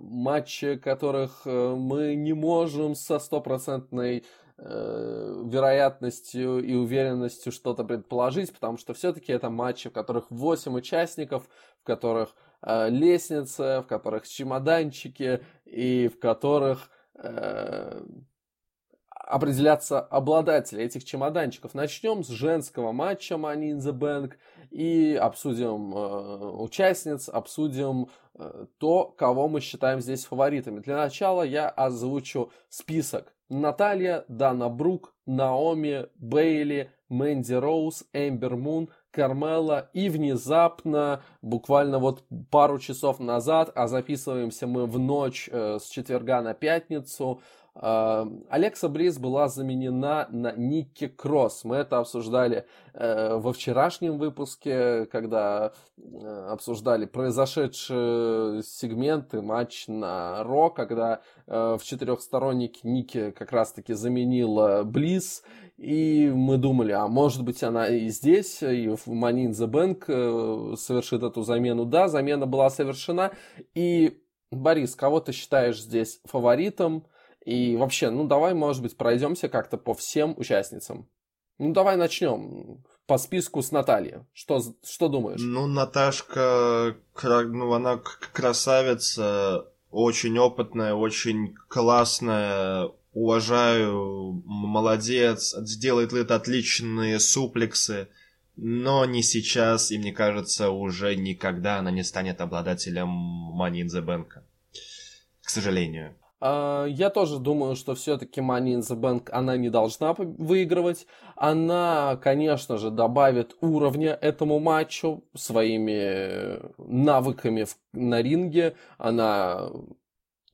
матча, которых э, мы не можем со стопроцентной вероятностью и уверенностью что-то предположить, потому что все-таки это матчи, в которых 8 участников, в которых э, лестница, в которых чемоданчики и в которых э, определяться обладатели этих чемоданчиков. Начнем с женского матча Money in the Bank и обсудим э, участниц, обсудим э, то, кого мы считаем здесь фаворитами. Для начала я озвучу список. Наталья, Дана Брук, Наоми, Бейли, Мэнди Роуз, Эмбер Мун, Кармела и внезапно, буквально вот пару часов назад, а записываемся мы в ночь э, с четверга на пятницу, Алекса Близ была заменена на Никки Кросс. Мы это обсуждали э, во вчерашнем выпуске, когда э, обсуждали произошедшие сегменты, матч на Ро, когда в четырехстороннике Ники как раз-таки заменила Близ. И мы думали, а может быть она и здесь, и в Money in the совершит эту замену. Да, замена была совершена. И, Борис, кого ты считаешь здесь фаворитом? И вообще, ну давай, может быть, пройдемся как-то по всем участницам. Ну давай начнем по списку с Натальей. Что, что думаешь? Ну, Наташка, ну она красавица, очень опытная, очень классная, уважаю, молодец, делает это отличные суплексы, но не сейчас, и мне кажется, уже никогда она не станет обладателем Money in the Bank. К сожалению. А, я тоже думаю, что все-таки Money in the Bank она не должна выигрывать. Она, конечно же, добавит уровня этому матчу своими навыками на ринге. Она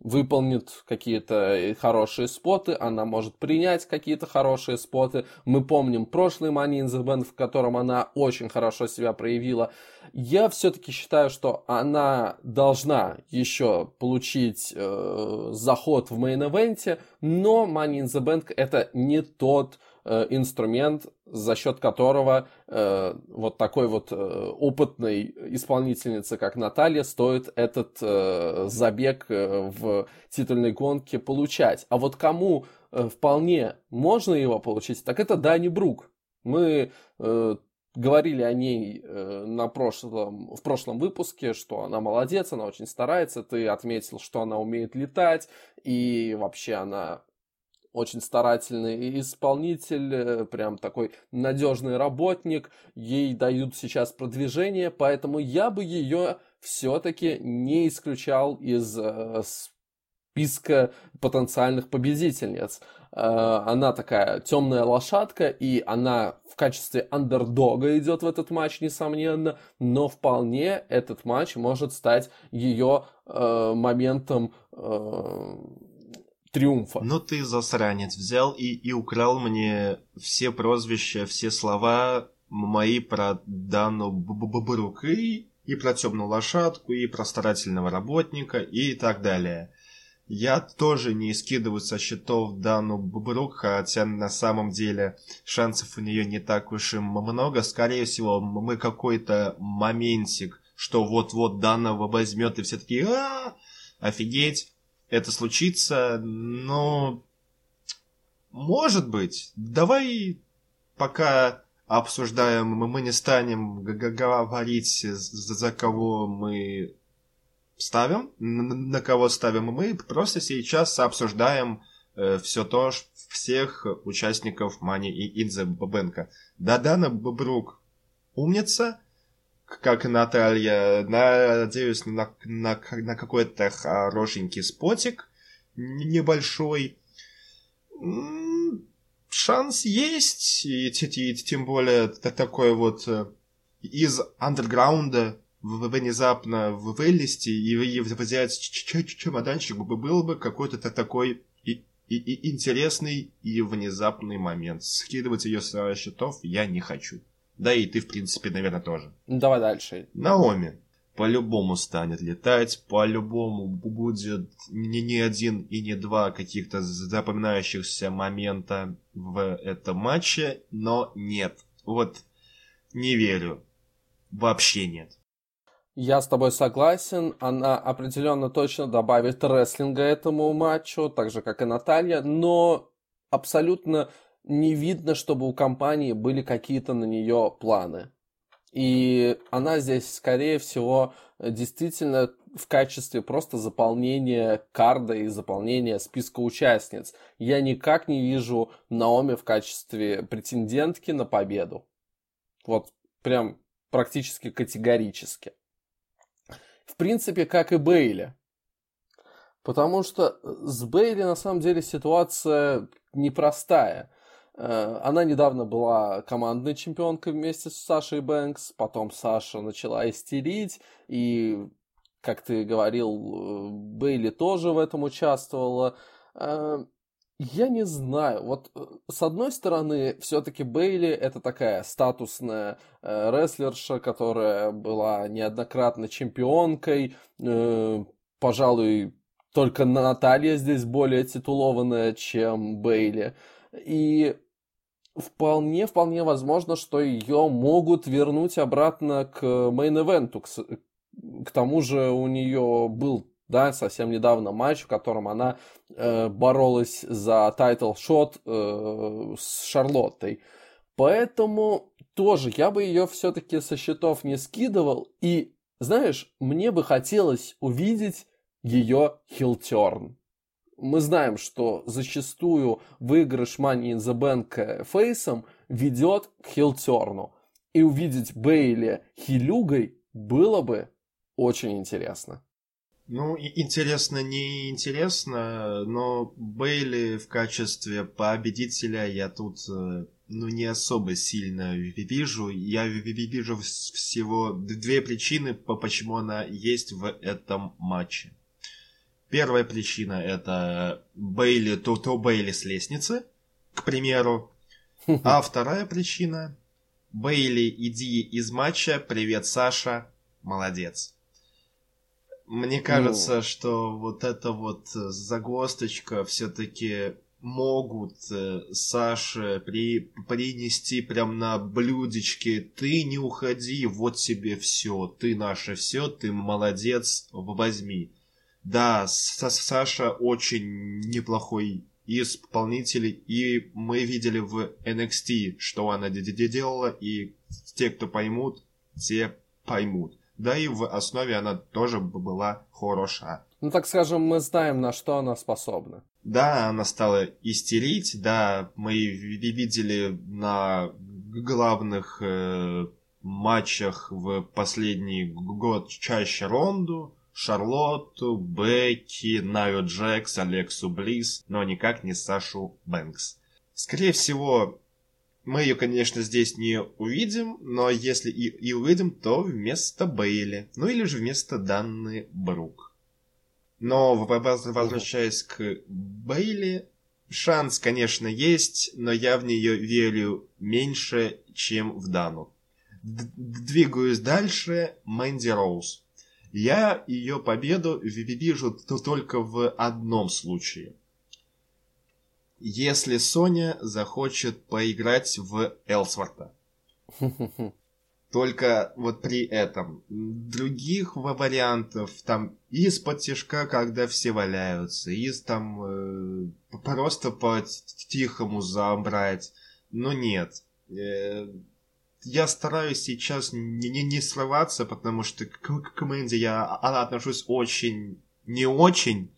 выполнит какие-то хорошие споты, она может принять какие-то хорошие споты. Мы помним прошлый Money in the Bank, в котором она очень хорошо себя проявила. Я все-таки считаю, что она должна еще получить э, заход в мейн-эвенте, но Money in the Bank это не тот Э, инструмент, за счет которого э, вот такой вот э, опытной исполнительнице, как Наталья, стоит этот э, забег э, в титульной гонке получать. А вот кому э, вполне можно его получить, так это Дани Брук. Мы э, говорили о ней э, на прошлом, в прошлом выпуске, что она молодец, она очень старается. Ты отметил, что она умеет летать, и вообще она очень старательный исполнитель, э, прям такой надежный работник, ей дают сейчас продвижение, поэтому я бы ее все-таки не исключал из э, списка потенциальных победительниц. Э, она такая темная лошадка, и она в качестве андердога идет в этот матч, несомненно, но вполне этот матч может стать ее э, моментом триумфа. Ну ты засранец взял и, и украл мне все прозвища, все слова мои про Дану Бабарук и, и про темную лошадку, и про старательного работника, и так далее. Я тоже не скидываю со счетов Дану Бабрук, хотя на самом деле шансов у нее не так уж и много. Скорее всего, мы какой-то моментик, что вот-вот Дана возьмет, и все такие а офигеть это случится, но может быть. Давай пока обсуждаем, мы не станем говорить, за кого мы ставим, на кого ставим мы, просто сейчас обсуждаем э, все то, всех участников Мани и Инзе Бабенко. Дадана Бабрук умница, как Наталья. Надеюсь на, на, на какой-то хорошенький спотик небольшой. Шанс есть, и, и, и тем более такой вот э, из андерграунда внезапно вылезти и взять чемоданчик был бы какой-то такой и, и, и интересный и внезапный момент. Скидывать ее со счетов я не хочу. Да и ты, в принципе, наверное, тоже. Давай дальше. Наоми по-любому станет летать, по-любому будет не, не один и не два каких-то запоминающихся момента в этом матче, но нет. Вот не верю. Вообще нет. Я с тобой согласен. Она определенно точно добавит рестлинга этому матчу, так же, как и Наталья, но абсолютно не видно, чтобы у компании были какие-то на нее планы. И она здесь, скорее всего, действительно в качестве просто заполнения карда и заполнения списка участниц. Я никак не вижу Наоми в качестве претендентки на победу. Вот прям практически категорически. В принципе, как и Бейли. Потому что с Бейли на самом деле ситуация непростая. Э, она недавно была командной чемпионкой вместе с Сашей Бэнкс, потом Саша начала истерить, и, как ты говорил, э, Бейли тоже в этом участвовала. Э, Я не знаю. Вот с одной стороны, все-таки Бейли это такая статусная э, рестлерша, которая была неоднократно чемпионкой. Э, пожалуй, только Наталья здесь более титулованная, чем Бейли. И вполне, вполне возможно, что ее могут вернуть обратно к мейн-эвенту. К, к тому же у нее был да, совсем недавно матч, в котором она э, боролась за title shot э, с Шарлоттой. Поэтому тоже я бы ее все-таки со счетов не скидывал. И, знаешь, мне бы хотелось увидеть ее heel turn. Мы знаем, что зачастую выигрыш Money in the Bank face ом ведет к heel turn у. И увидеть Бейли хилюгой было бы очень интересно. Ну, интересно, не интересно, но Бейли в качестве победителя я тут, э, ну, не особо сильно вижу. Я вижу всего две причины, почему она есть в этом матче. Первая причина это Бейли, то Бейли с лестницы, к примеру. А вторая причина Бейли, иди из матча, привет, Саша, молодец. Мне кажется, ну... что вот эта вот загвоздочка все-таки могут э, Саше при, принести прям на блюдечке ты не уходи, вот тебе все, ты наше все, ты молодец, возьми. Да, Саша очень неплохой исполнитель, и мы видели в NXT, что она делала, и те, кто поймут, те поймут да и в основе она тоже была хороша. Ну, так скажем, мы знаем, на что она способна. Да, она стала истерить, да, мы видели на главных э, матчах в последний год чаще Ронду, Шарлотту, Бекки, Найо Джекс, Алексу Близ, но никак не Сашу Бэнкс. Скорее всего, мы ее, конечно, здесь не увидим, но если и, и увидим, то вместо Бейли. Ну или же вместо Данны Брук. Но возвращаясь к Бейли, шанс, конечно, есть, но я в нее верю меньше, чем в Дану. Двигаюсь дальше, Мэнди Роуз. Я ее победу вижу только в одном случае – если Соня захочет поиграть в Элсворта. [laughs] Только вот при этом других вариантов там из-под тяжка, когда все валяются, из там э, просто по-тихому забрать. Но нет. Э, я стараюсь сейчас не, не, не срываться, потому что к, к Мэнди я отношусь очень не очень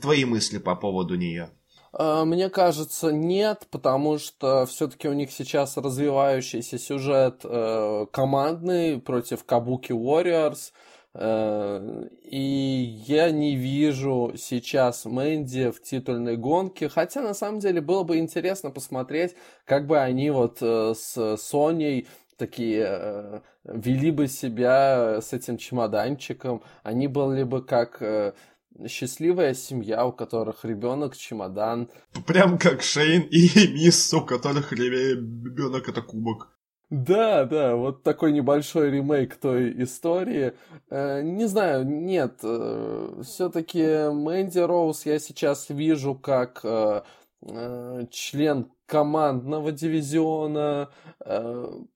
твои мысли по поводу нее? А, мне кажется, нет, потому что все-таки у них сейчас развивающийся сюжет э, командный против Кабуки Warriors. Э, и я не вижу сейчас Мэнди в титульной гонке. Хотя, на самом деле, было бы интересно посмотреть, как бы они вот э, с Соней такие э, вели бы себя с этим чемоданчиком. Они были бы как... Счастливая семья, у которых ребенок чемодан. Прям как Шейн и [laughs] Мисс, у которых ребенок это кубок. Да, да, вот такой небольшой ремейк той истории. Э, не знаю, нет, э, все-таки Мэнди Роуз я сейчас вижу как э, член командного дивизиона,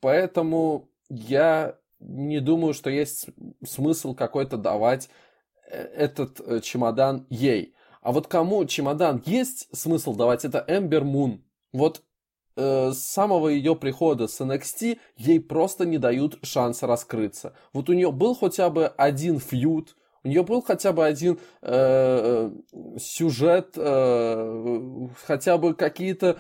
поэтому я не думаю, что есть смысл какой-то давать этот чемодан ей. А вот кому чемодан есть смысл давать, это Эмбер Мун. Вот э, с самого ее прихода с NXT ей просто не дают шанса раскрыться. Вот у нее был хотя бы один фьюд, у нее был хотя бы один э, э, сюжет, э, хотя бы какие-то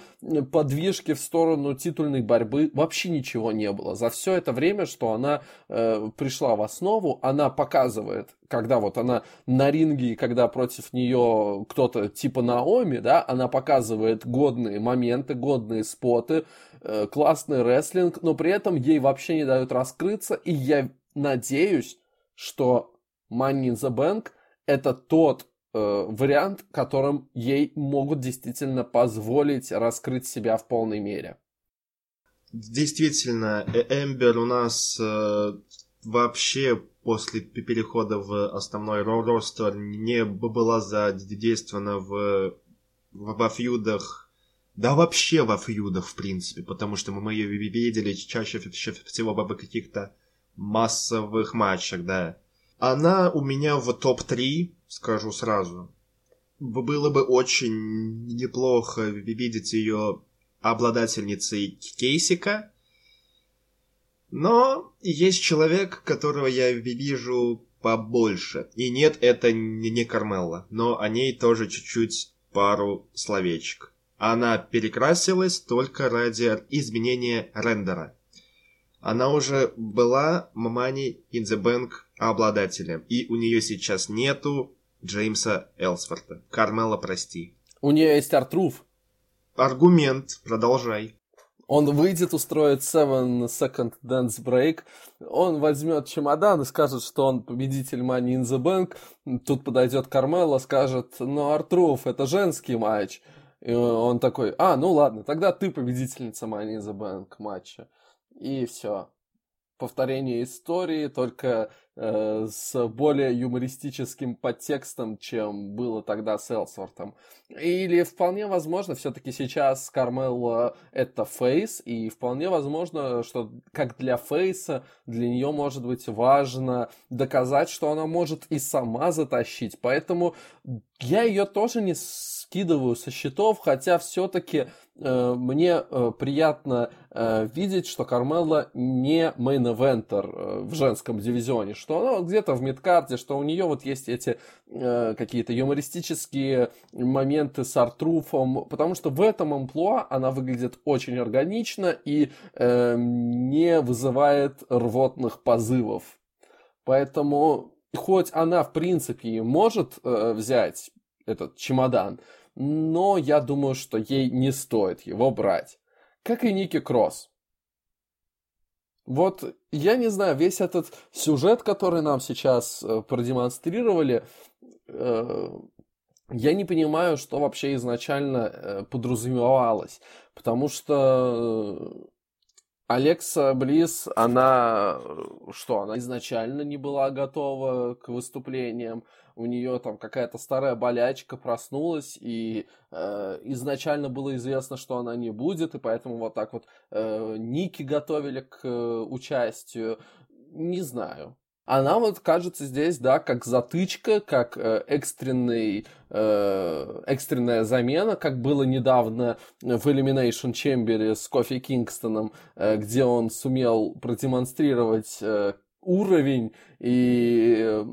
подвижки в сторону титульной борьбы. Вообще ничего не было. За все это время, что она э, пришла в основу, она показывает, когда вот она на ринге, когда против нее кто-то типа Наоми, да, она показывает годные моменты, годные споты, э, классный рестлинг, но при этом ей вообще не дают раскрыться. И я надеюсь, что Money in the Bank это тот э, вариант, которым ей могут действительно позволить раскрыть себя в полной мере. Действительно, э, Эмбер у нас э, вообще после перехода в основной ростер не была задействована в, в, во фьюдах, да вообще во фьюдах, в принципе, потому что мы ее видели чаще всего в каких-то массовых матчах, да. Она у меня в топ-3, скажу сразу. Было бы очень неплохо видеть ее обладательницей кейсика, но есть человек, которого я вижу побольше. И нет, это не Кармелла, но о ней тоже чуть-чуть пару словечек. Она перекрасилась только ради изменения рендера. Она уже была Мамани in the Bank обладателем, и у нее сейчас нету Джеймса Элсворта. Кармела, прости. У нее есть Артруф. Аргумент, продолжай. Он выйдет, устроит Seven Second Dance Break, он возьмет чемодан и скажет, что он победитель Money in the Bank. Тут подойдет Кармела, скажет, ну, Артруф, это женский матч. И он такой, а, ну ладно, тогда ты победительница Money in the Bank матча. И все повторение истории, только э, с более юмористическим подтекстом, чем было тогда с Элсвортом. Или вполне возможно, все-таки сейчас Кармелла это face, и вполне возможно, что как для face а, для нее может быть важно доказать, что она может и сама затащить. Поэтому я ее тоже не скидываю со счетов, хотя все-таки Э, мне э, приятно э, видеть, что Кармелла не main eventer в женском дивизионе, что она где-то в midcard е, что у нее вот есть эти какие-то юмористические моменты с Артруфом, потому что в этом амплуа она выглядит очень органично и не вызывает рвотных позывов. Поэтому хоть она, в принципе, может взять этот чемодан, но я думаю, что ей не стоит его брать. Как и Ники Кросс. Вот, я не знаю, весь этот сюжет, который нам сейчас э, продемонстрировали, э, я не понимаю, что вообще изначально э, подразумевалось. Потому что Алекса Близ, она что, она изначально не была готова к выступлениям у нее там какая-то старая болячка проснулась, и э, изначально было известно, что она не будет, и поэтому вот так вот э, Ники готовили к э, участию. Не знаю. Она вот кажется здесь, да, как затычка, как э, экстренный, э, экстренная замена, как было недавно в Elimination Chamber с Кофи Кингстоном, э, где он сумел продемонстрировать э, уровень и э,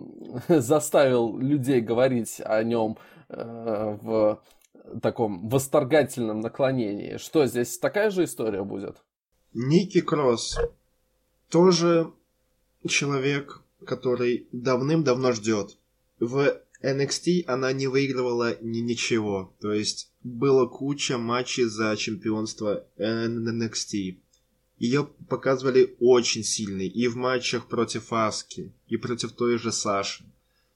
заставил людей говорить о нем э, в таком восторгательном наклонении. Что здесь такая же история будет? Ники Кросс тоже человек, который давным-давно ждет. В NXT она не выигрывала ни ничего. То есть было куча матчей за чемпионство NXT. Ее показывали очень сильной и в матчах против Аски, и против той же Саши.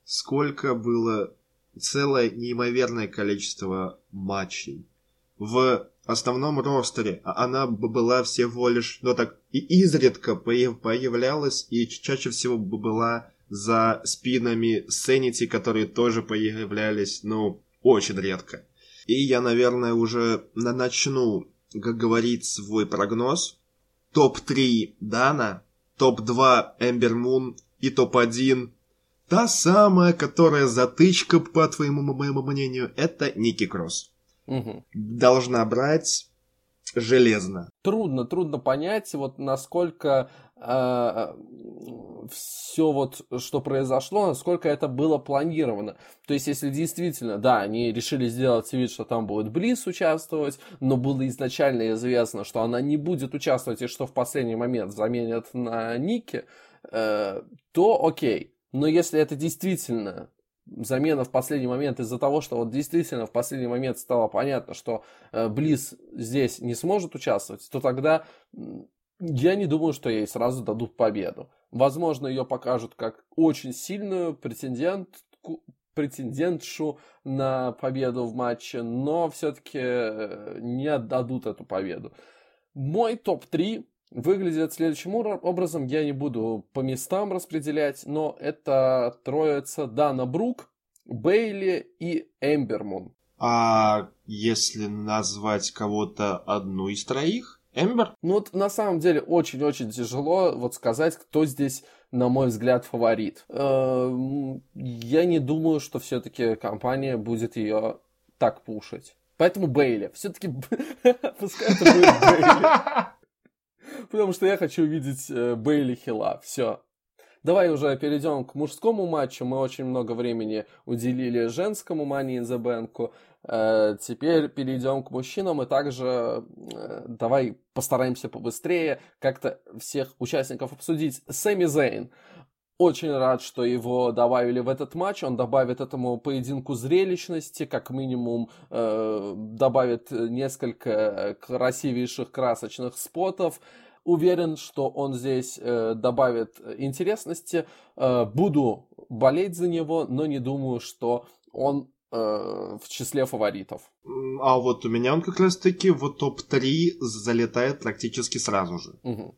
Сколько было целое неимоверное количество матчей. В основном ростере а она была всего лишь, ну так, и изредка появлялась, и чаще всего была за спинами Сенити, которые тоже появлялись, ну, очень редко. И я, наверное, уже начну говорить свой прогноз топ-3 Дана, топ-2 Эмбер Мун и топ-1 Та самая, которая затычка, по твоему моему мнению, это Ники Кросс. Угу. Должна брать железно. Трудно, трудно понять, вот насколько все вот, что произошло, насколько это было планировано. То есть, если действительно, да, они решили сделать вид, что там будет Близ участвовать, но было изначально известно, что она не будет участвовать и что в последний момент заменят на Ники, э, то окей. Но если это действительно замена в последний момент из-за того, что вот действительно в последний момент стало понятно, что э, Близ здесь не сможет участвовать, то тогда я не думаю, что ей сразу дадут победу. Возможно, ее покажут как очень сильную претендентку, претендентшу на победу в матче, но все-таки э, не отдадут эту победу. Мой топ-3 выглядит следующим образом. Я не буду по местам распределять, но это троица Дана Брук, Бейли и Эмбермун. А если назвать кого-то одну из троих? Эмбер? Ну вот на самом деле очень-очень тяжело вот сказать, кто здесь, на мой взгляд, фаворит. Эм, я не думаю, что все-таки компания будет ее так пушить. Поэтому Бейли. Все-таки [laughs] пускай это будет Бейли. [laughs] Потому что я хочу увидеть э, Бейли Хилла. Все. Давай уже перейдем к мужскому матчу. Мы очень много времени уделили женскому Money in the Bank. Э, теперь перейдем к мужчинам и также э, давай постараемся побыстрее как-то всех участников обсудить. Сэмми Зейн. Очень рад, что его добавили в этот матч. Он добавит этому поединку зрелищности, как минимум э, добавит несколько красивейших красочных спотов. Уверен, что он здесь э, добавит интересности. Э, буду болеть за него, но не думаю, что он э, в числе фаворитов. А вот у меня он как раз-таки в топ-3 залетает практически сразу же. Угу.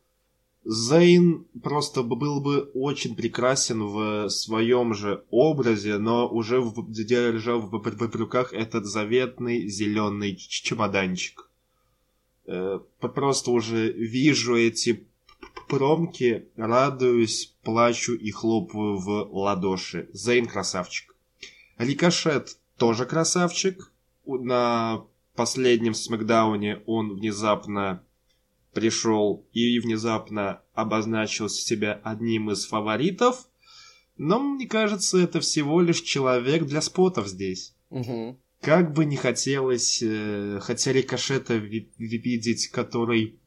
Зейн просто был бы очень прекрасен в своем же образе, но уже в, держа в, в, в руках этот заветный зеленый чемоданчик. Э, просто уже вижу эти промки, радуюсь, плачу и хлопаю в ладоши. Зейн красавчик. Рикошет тоже красавчик. На последнем смакдауне он внезапно пришел и внезапно обозначил себя одним из фаворитов. Но мне кажется, это всего лишь человек для спотов здесь. Угу. Как бы не хотелось, э, хотя рикошета видеть, который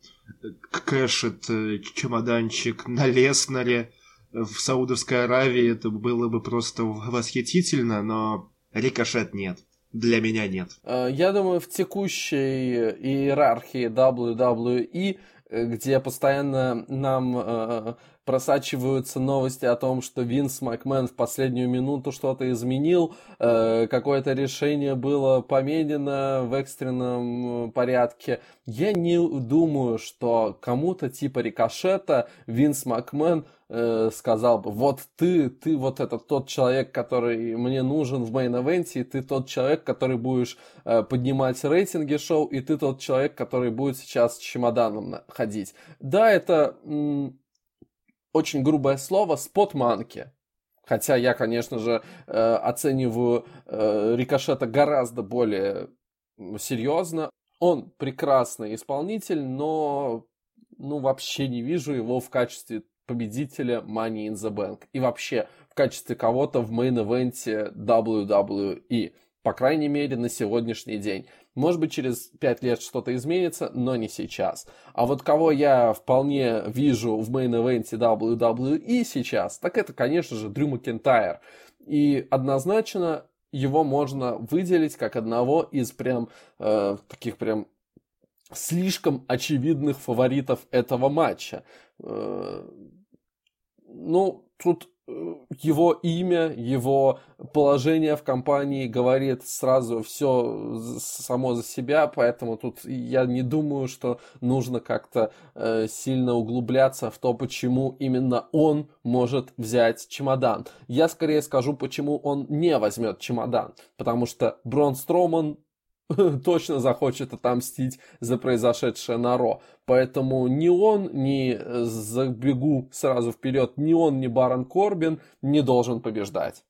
э, cash ит э, чемоданчик на Леснаре в Саудовской Аравии, это было бы просто восхитительно, но рикошет нет. Для меня нет. Я думаю, в текущей иерархии WWE, где постоянно нам просачиваются новости о том, что Винс Макмен в последнюю минуту что-то изменил, э, какое-то решение было поменено в экстренном э, порядке. Я не думаю, что кому-то типа Рикошета Винс Макмен э, сказал бы, вот ты, ты вот этот тот человек, который мне нужен в мейн-эвенте, и ты тот человек, который будешь э, поднимать рейтинги шоу, и ты тот человек, который будет сейчас с чемоданом ходить. Да, это... очень грубое слово, спотманки. Хотя я, конечно же, э, оцениваю э, Рикошета гораздо более серьезно. Он прекрасный исполнитель, но ну, вообще не вижу его в качестве победителя Money in the Bank. И вообще в качестве кого-то в main event е WWE. По крайней мере, на сегодняшний день. Может быть, через пять лет что-то изменится, но не сейчас. А вот кого я вполне вижу в main event е WWE сейчас, так это, конечно же, Дрю Макентайр. И однозначно его можно выделить как одного из прям э, таких прям слишком очевидных фаворитов этого матча. Э, ну, тут его имя, его положение в компании говорит сразу все само за себя, поэтому тут я не думаю, что нужно как-то э, сильно углубляться в то, почему именно он может взять чемодан. Я скорее скажу, почему он не возьмет чемодан, потому что Брон Строман [laughs] точно захочет отомстить за произошедшее на Ро. Поэтому ни он, ни э, забегу сразу вперед, ни он, ни Барон Корбин не должен побеждать.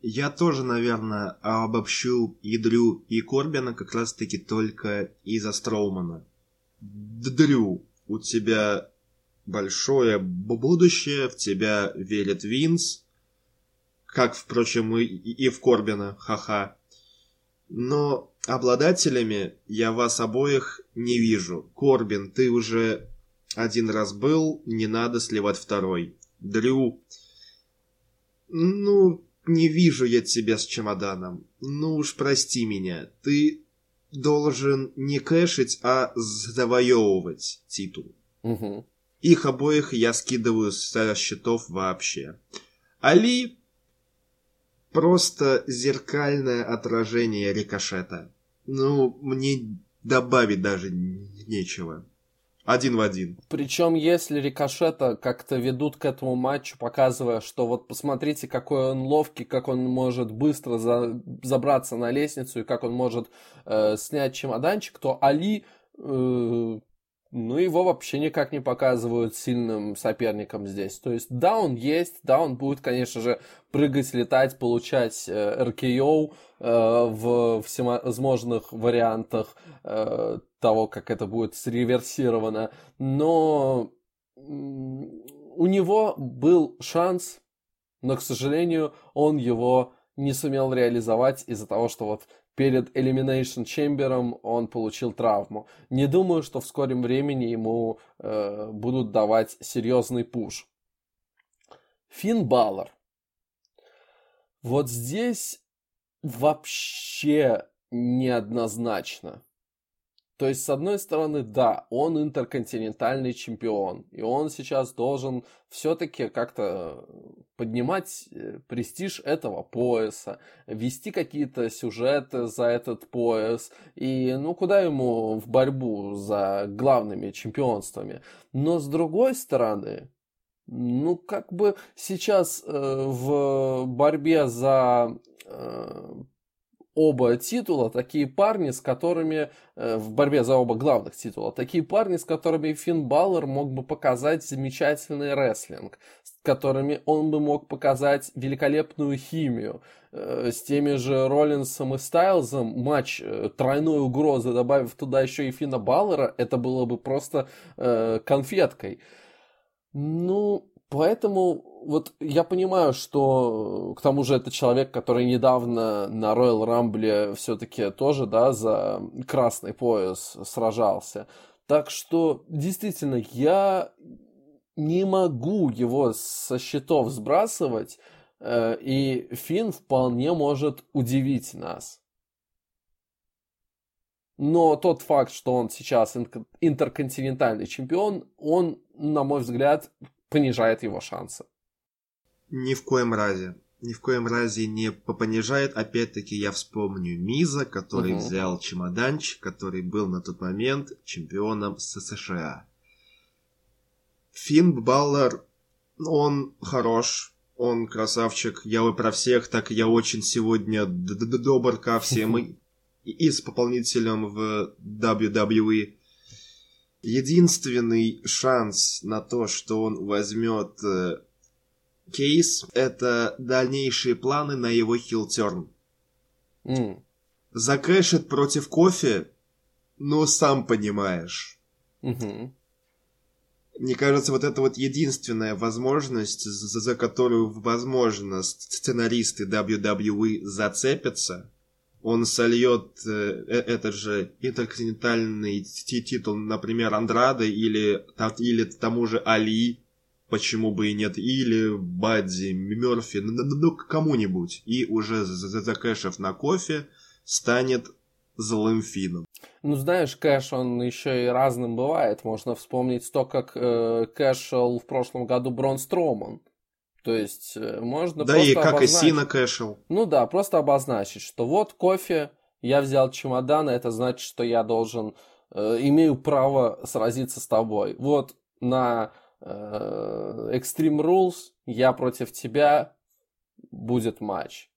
Я тоже, наверное, обобщу и Дрю, и Корбина как раз-таки только из-за Строумана. Дрю, у тебя большое будущее, в тебя верит Винс, как, впрочем, и, и в Корбина, ха-ха. Но обладателями я вас обоих не вижу. Корбин, ты уже один раз был, не надо сливать второй. Дрю... Ну, не вижу я тебя с чемоданом. Ну уж прости меня. Ты должен не кэшить, а завоевывать титул. Угу. Их обоих я скидываю со счетов вообще. Али просто зеркальное отражение рикошета. Ну, мне добавить даже нечего. Один в один. Причем, если рикошета как-то ведут к этому матчу, показывая, что вот посмотрите, какой он ловкий, как он может быстро за... забраться на лестницу и как он может э, снять чемоданчик, то Али э, ну, его вообще никак не показывают сильным соперником здесь. То есть, да, он есть, да, он будет, конечно же, прыгать, летать, получать э, РКО э, в всевозможных вариантах э, того, как это будет среверсировано. Но у него был шанс, но, к сожалению, он его не сумел реализовать из-за того, что вот перед Elimination Chamber он получил травму. Не думаю, что в скором времени ему э, будут давать серьезный пуш. Финн Баллар. Вот здесь вообще неоднозначно. То есть, с одной стороны, да, он интерконтинентальный чемпион, и он сейчас должен все-таки как-то поднимать э, престиж этого пояса, вести какие-то сюжеты за этот пояс, и ну куда ему в борьбу за главными чемпионствами. Но с другой стороны, ну как бы сейчас э, в борьбе за э, оба титула, такие парни, с которыми э, в борьбе за оба главных титула, такие парни, с которыми Финн Баллер мог бы показать замечательный рестлинг, с которыми он бы мог показать великолепную химию. Э, с теми же Роллинсом и Стайлзом матч э, тройной угрозы, добавив туда еще и Финна Баллера, это было бы просто конфеткой. Ну, Поэтому вот я понимаю, что к тому же это человек, который недавно на Royal Rumble все-таки тоже, да, за красный пояс сражался. Так что, действительно, я не могу его со счетов сбрасывать, э, и Финн вполне может удивить нас. Но тот факт, что он сейчас интерконтинентальный чемпион, он, на мой взгляд, понижает его шансы. Ни в коем разе. Ни в коем разе не понижает. Опять-таки я вспомню Миза, который угу. взял чемоданчик, который был на тот момент чемпионом США. Финн Баллар, он хорош, он красавчик. Я вы про всех, так я очень сегодня добр ко всем [laughs] и, и с пополнителем в WWE. Единственный шанс на то, что он возьмет э, кейс, это дальнейшие планы на его хилтерн. Mm. Закэшит против кофе, ну, сам понимаешь. Mm-hmm. Мне кажется, вот это вот единственная возможность, за, за которую, возможно, сценаристы WWE зацепятся – он сольет э, э, этот же интерконтинентальный титул, например, Андрада или, или тому же Али, почему бы и нет, или Бадди, Мерфи, ну, ну, ну кому-нибудь, и уже закэшев на кофе станет злым финном. Ну, знаешь, кэш, он еще и разным бывает. Можно вспомнить то, как э, кэшел в прошлом году Брон Строман. То есть э, можно да просто и как обозначить... и Сина кэшил. Ну да, просто обозначить, что вот кофе, я взял чемодан, это значит, что я должен, э, имею право сразиться с тобой. Вот на э, Extreme Rules я против тебя будет матч.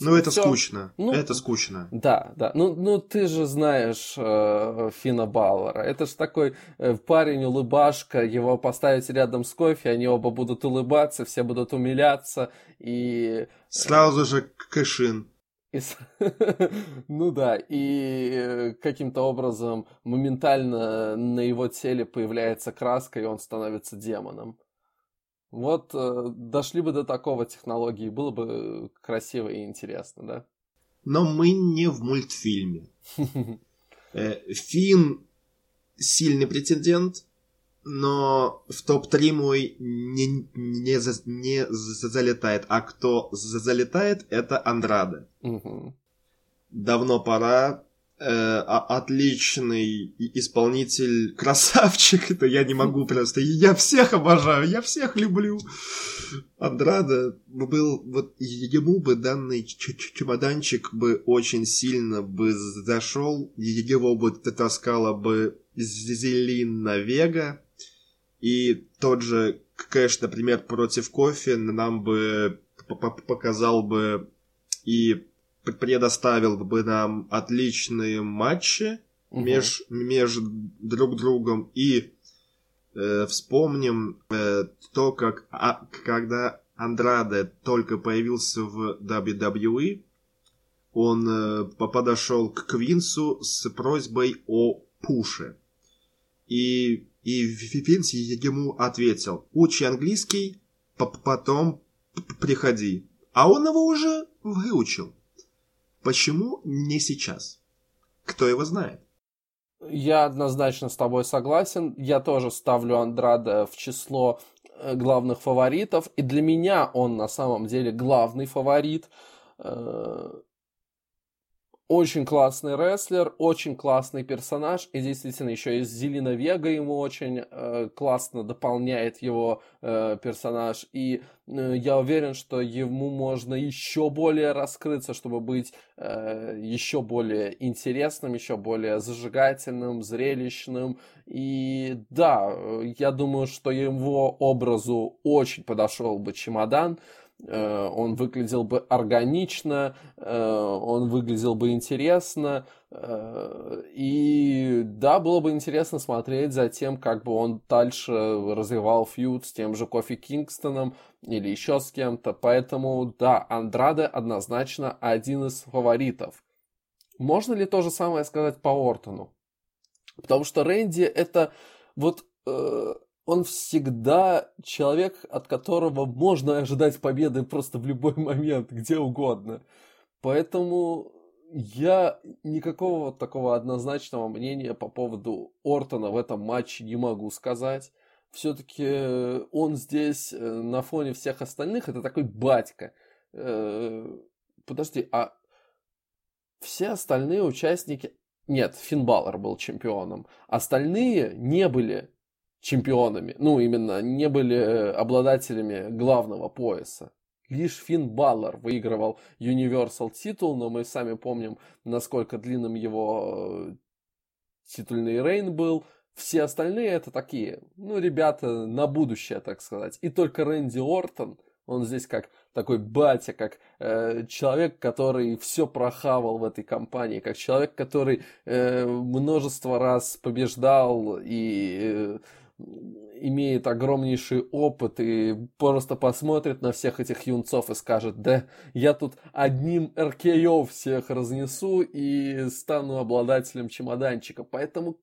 Ну, это все... скучно. Ну, это скучно. Да, да. Ну, ну ты же знаешь э, Фина Бауэра. Это же такой э, парень, улыбашка. Его поставить рядом с кофе, они оба будут улыбаться, все будут умиляться. И... Сразу же кэшин. И... [laughs] ну да, и э, каким-то образом моментально на его теле появляется краска, и он становится демоном. Вот э, дошли бы до такого технологии, было бы красиво и интересно, да? Но мы не в мультфильме. [laughs] Э, Финн сильный претендент, но в топ-3 мой не, не, за, не залетает. А кто залетает, это Андрада. Давно пора. Э, отличный исполнитель, [laughs] красавчик, это я не могу просто. Я всех обожаю, я всех люблю. Андрада был, вот ему бы данный чемоданчик бы очень сильно бы зашел, его бы таскала бы Зелина Вега, и тот же Кэш, например, против кофе нам бы показал бы и предоставил бы нам отличные матчи угу. меж, между друг другом и э, вспомним э, то, как а, когда Андраде только появился в WWE, он э, подошел к Квинсу с просьбой о пуше. И, и Винс ему ответил, учи английский, потом приходи. А он его уже выучил. Почему не сейчас? Кто его знает? Я однозначно с тобой согласен. Я тоже ставлю Андрада в число э, главных фаворитов. И для меня он на самом деле главный фаворит. Э, очень классный рестлер, очень классный персонаж, и действительно еще и Зелина Вега ему очень э, классно дополняет его э, персонаж, и э, я уверен, что ему можно еще более раскрыться, чтобы быть э, еще более интересным, еще более зажигательным, зрелищным, и да, я думаю, что его образу очень подошел бы чемодан, Э, он выглядел бы органично, э, он выглядел бы интересно, э, и да, было бы интересно смотреть за тем, как бы он дальше развивал фьюд с тем же Кофи Кингстоном или еще с кем-то, поэтому да, Андраде однозначно один из фаворитов. Можно ли то же самое сказать по Ортону? Потому что Рэнди это вот он всегда человек, от которого можно ожидать победы просто в любой [laughs] момент, где угодно. Поэтому я никакого такого однозначного мнения по поводу Ортона в этом матче не могу сказать. Все-таки он здесь э, на фоне всех остальных это такой батька. Э, подожди, а все остальные участники... Нет, Финн Баллар был чемпионом. Остальные не были чемпионами, ну, именно не были э, обладателями главного пояса. Лишь Финн Баллар выигрывал Universal титул, но мы сами помним, насколько длинным его э, титульный рейн был. Все остальные это такие, ну, ребята на будущее, так сказать. И только Рэнди Ортон, он здесь как такой батя, как э, человек, который все прохавал в этой компании, как человек, который э, множество раз побеждал и э, имеет огромнейший опыт и просто посмотрит на всех этих юнцов и скажет, да, я тут одним РКО всех разнесу и стану обладателем чемоданчика. Поэтому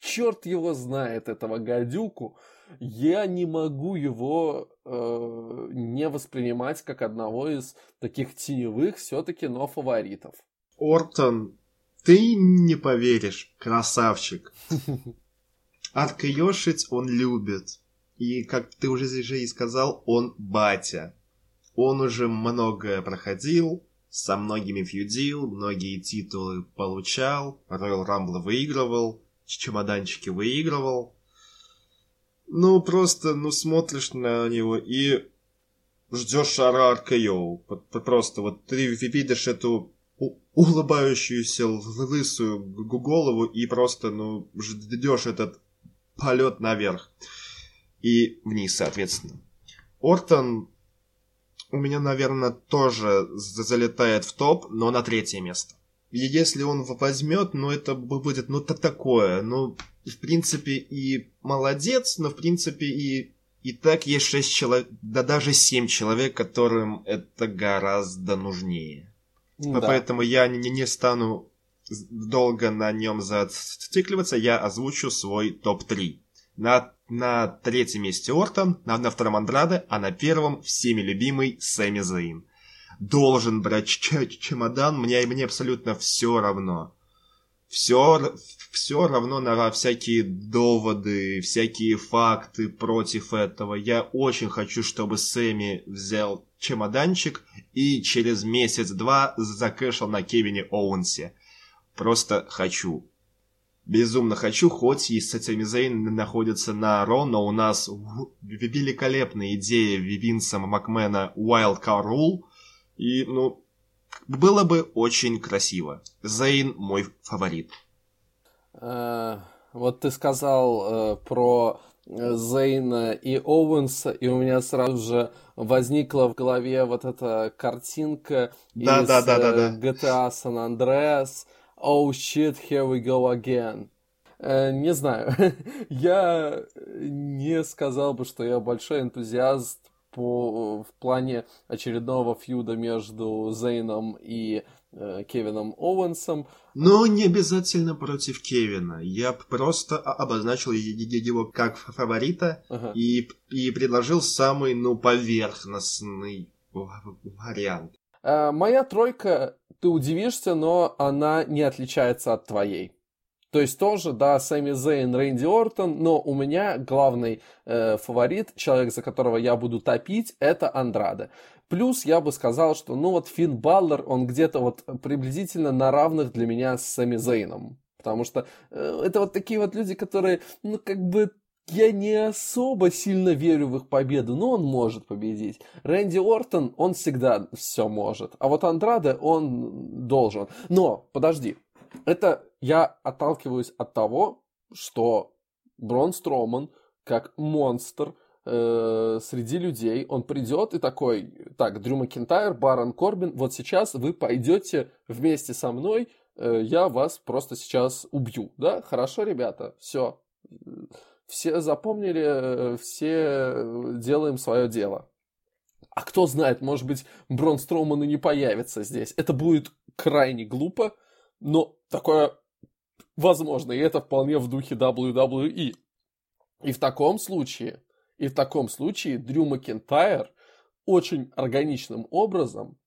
черт его знает, этого гадюку, я не могу его э, не воспринимать как одного из таких теневых все-таки, но фаворитов. Ортон, ты не поверишь, красавчик. [laughs] Откаешить он любит. И, как ты уже здесь же и сказал, он батя. Он уже многое проходил, со многими фьюдил, многие титулы получал, Royal Rumble выигрывал, чемоданчики выигрывал. Ну, просто, ну, смотришь на него и ждешь шара РКО. Просто вот ты видишь эту улыбающуюся лысую голову и просто, ну, ждешь этот полет наверх и вниз, соответственно. Ортон у меня, наверное, тоже залетает в топ, но на третье место. И если он возьмет, ну это будет, ну то такое, ну в принципе и молодец, но в принципе и и так есть шесть человек, да даже семь человек, которым это гораздо нужнее. Да. Поэтому я не, не стану долго на нем зацикливаться, я озвучу свой топ-3. На, на третьем месте Ортон, на, на втором Андраде, а на первом всеми любимый Сэмми Зейн. Должен брать чемодан, мне, мне абсолютно все равно. Все, все равно на всякие доводы, всякие факты против этого. Я очень хочу, чтобы Сэмми взял чемоданчик и через месяц-два закэшил на Кевине Оуэнсе просто хочу. Безумно хочу, хоть и с этими Зейн находится на Ро, но у нас великолепная идея Винса Макмена Wild Card Rule, и, ну, было бы очень красиво. Зейн мой фаворит. Uh, вот ты сказал uh, про Зейна и Оуэнса, и у меня сразу же возникла в голове вот эта картинка да, из да, да, да, да. GTA San Andreas Oh shit, here we go again. Э, не знаю, [laughs] я не сказал бы, что я большой энтузиаст по, в плане очередного фьюда между Зейном и э, Кевином Оуэнсом. Но не обязательно против Кевина. Я просто обозначил его как фаворита ага. и, и предложил самый, ну, поверхностный вариант. Э, моя тройка, ты удивишься, но она не отличается от твоей. То есть тоже, да, Сэмми Зейн, Рэнди Ортон, но у меня главный э, фаворит, человек, за которого я буду топить, это Андраде. Плюс я бы сказал, что, ну вот Финн Баллер, он где-то вот приблизительно на равных для меня с Сэмми Зейном. Потому что э, это вот такие вот люди, которые, ну как бы я не особо сильно верю в их победу, но он может победить. Рэнди Ортон, он всегда все может. А вот Андраде, он должен. Но, подожди, это я отталкиваюсь от того, что Брон Строман, как монстр, э, среди людей, он придет и такой, так, Дрю Макинтайр, Барон Корбин, вот сейчас вы пойдете вместе со мной, э, я вас просто сейчас убью, да? Хорошо, ребята, все. Все запомнили, все делаем свое дело. А кто знает, может быть, Брон Строман и не появится здесь. Это будет крайне глупо, но такое возможно, и это вполне в духе WWE. И в таком случае, и в таком случае Дрю Макентайр очень органичным образом э,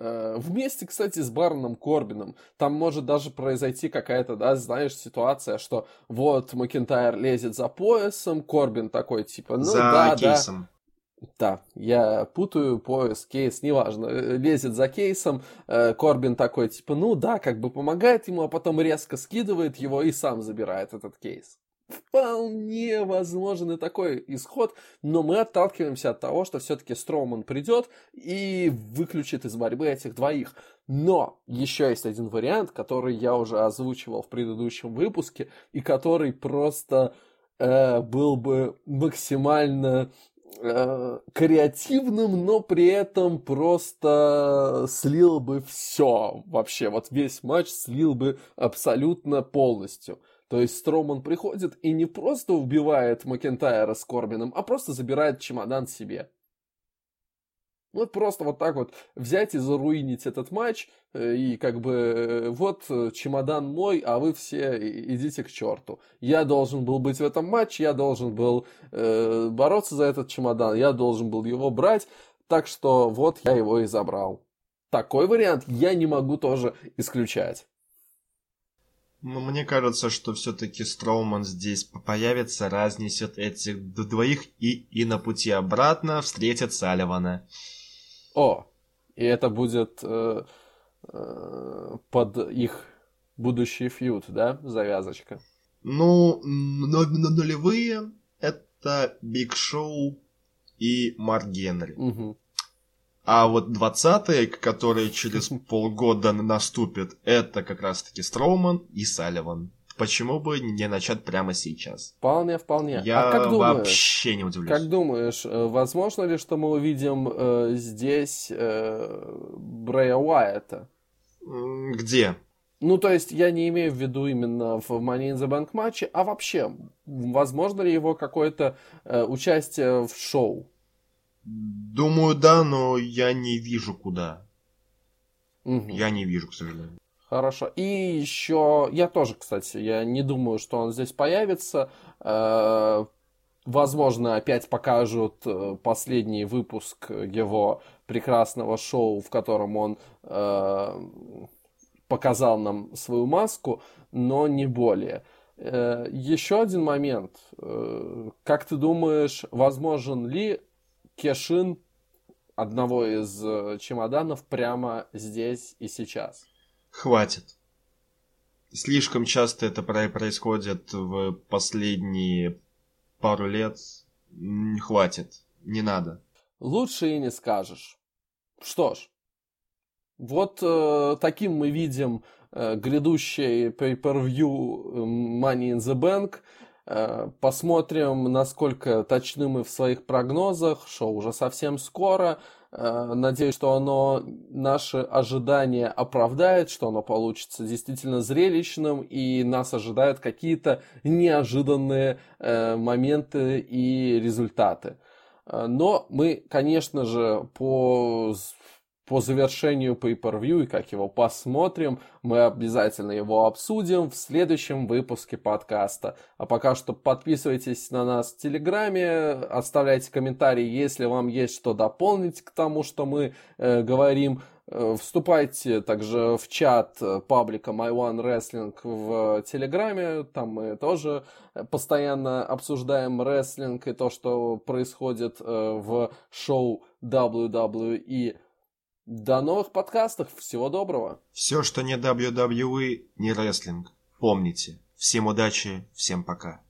Вместе, кстати, с Бароном Корбином. Там может даже произойти какая-то, да, знаешь, ситуация, что вот Макентайр лезет за поясом, Корбин такой, типа, ну за да, кейсом. да. Да, я путаю пояс, кейс, неважно. Э, лезет за кейсом, э, Корбин такой, типа, ну да, как бы помогает ему, а потом резко скидывает его и сам забирает этот кейс. Вполне возможен и такой исход, но мы отталкиваемся от того, что все-таки Строуман придет и выключит из борьбы этих двоих. Но еще есть один вариант, который я уже озвучивал в предыдущем выпуске, и который просто э, был бы максимально Э, креативным, но при этом просто слил бы все вообще. Вот весь матч слил бы абсолютно полностью. То есть Строман приходит и не просто убивает Макентайра с Корбином, а просто забирает чемодан себе. Вот просто вот так вот взять и заруинить этот матч, э, и как бы э, вот э, чемодан мой, а вы все идите к черту. Я должен был быть в этом матче, я должен был э, бороться за этот чемодан, я должен был его брать, так что вот я его и забрал. Такой вариант я не могу тоже исключать. Ну, мне кажется, что все-таки Строуман здесь появится, разнесет этих двоих и, и на пути обратно встретит Салливана. О, и это будет э, э, под их будущий фьюд, да, завязочка? Ну, но, но нулевые это Биг Шоу и Марк Генри. Угу. А вот двадцатые, которые через [laughs] полгода наступят, это как раз-таки Строуман и Салливан почему бы не начать прямо сейчас? Вполне, вполне. Я а как думаешь, вообще не удивлюсь. Как думаешь, э, возможно ли, что мы увидим э, здесь э, Брэя Уайта? Где? Ну, то есть, я не имею в виду именно в Money in the Bank матче, а вообще, возможно ли его какое-то э, участие в шоу? Думаю, да, но я не вижу куда. Угу. Я не вижу, к сожалению. Хорошо. И еще, я тоже, кстати, я не думаю, что он здесь появится. Э, возможно, опять покажут э, последний выпуск его прекрасного шоу, в котором он э, показал нам свою маску, но не более. Еще один момент. Как ты думаешь, возможен ли кешин одного из чемоданов прямо здесь и сейчас? Хватит. слишком часто это происходит в последние пару лет. Хватит, не надо. Лучше и не скажешь. Что ж, вот э, таким мы видим э, грядущий pay-per-view э, Money in the Bank. Э, посмотрим, насколько точны мы в своих прогнозах. Шоу уже совсем скоро. Э, надеюсь, что оно наши ожидания оправдает, что оно получится действительно зрелищным, и нас ожидают какие-то неожиданные э, моменты и результаты. Но мы, конечно же, по по завершению pay-per-view и как его посмотрим, мы обязательно его обсудим в следующем выпуске подкаста. А пока что подписывайтесь на нас в Телеграме, оставляйте комментарии, если вам есть что дополнить к тому, что мы э, говорим. Э, вступайте также в чат паблика My One Wrestling в Телеграме, там мы тоже постоянно обсуждаем рестлинг и то, что происходит э, в шоу WWE до новых подкастов. Всего доброго. Все, что не WWE, не рестлинг. Помните. Всем удачи, всем пока.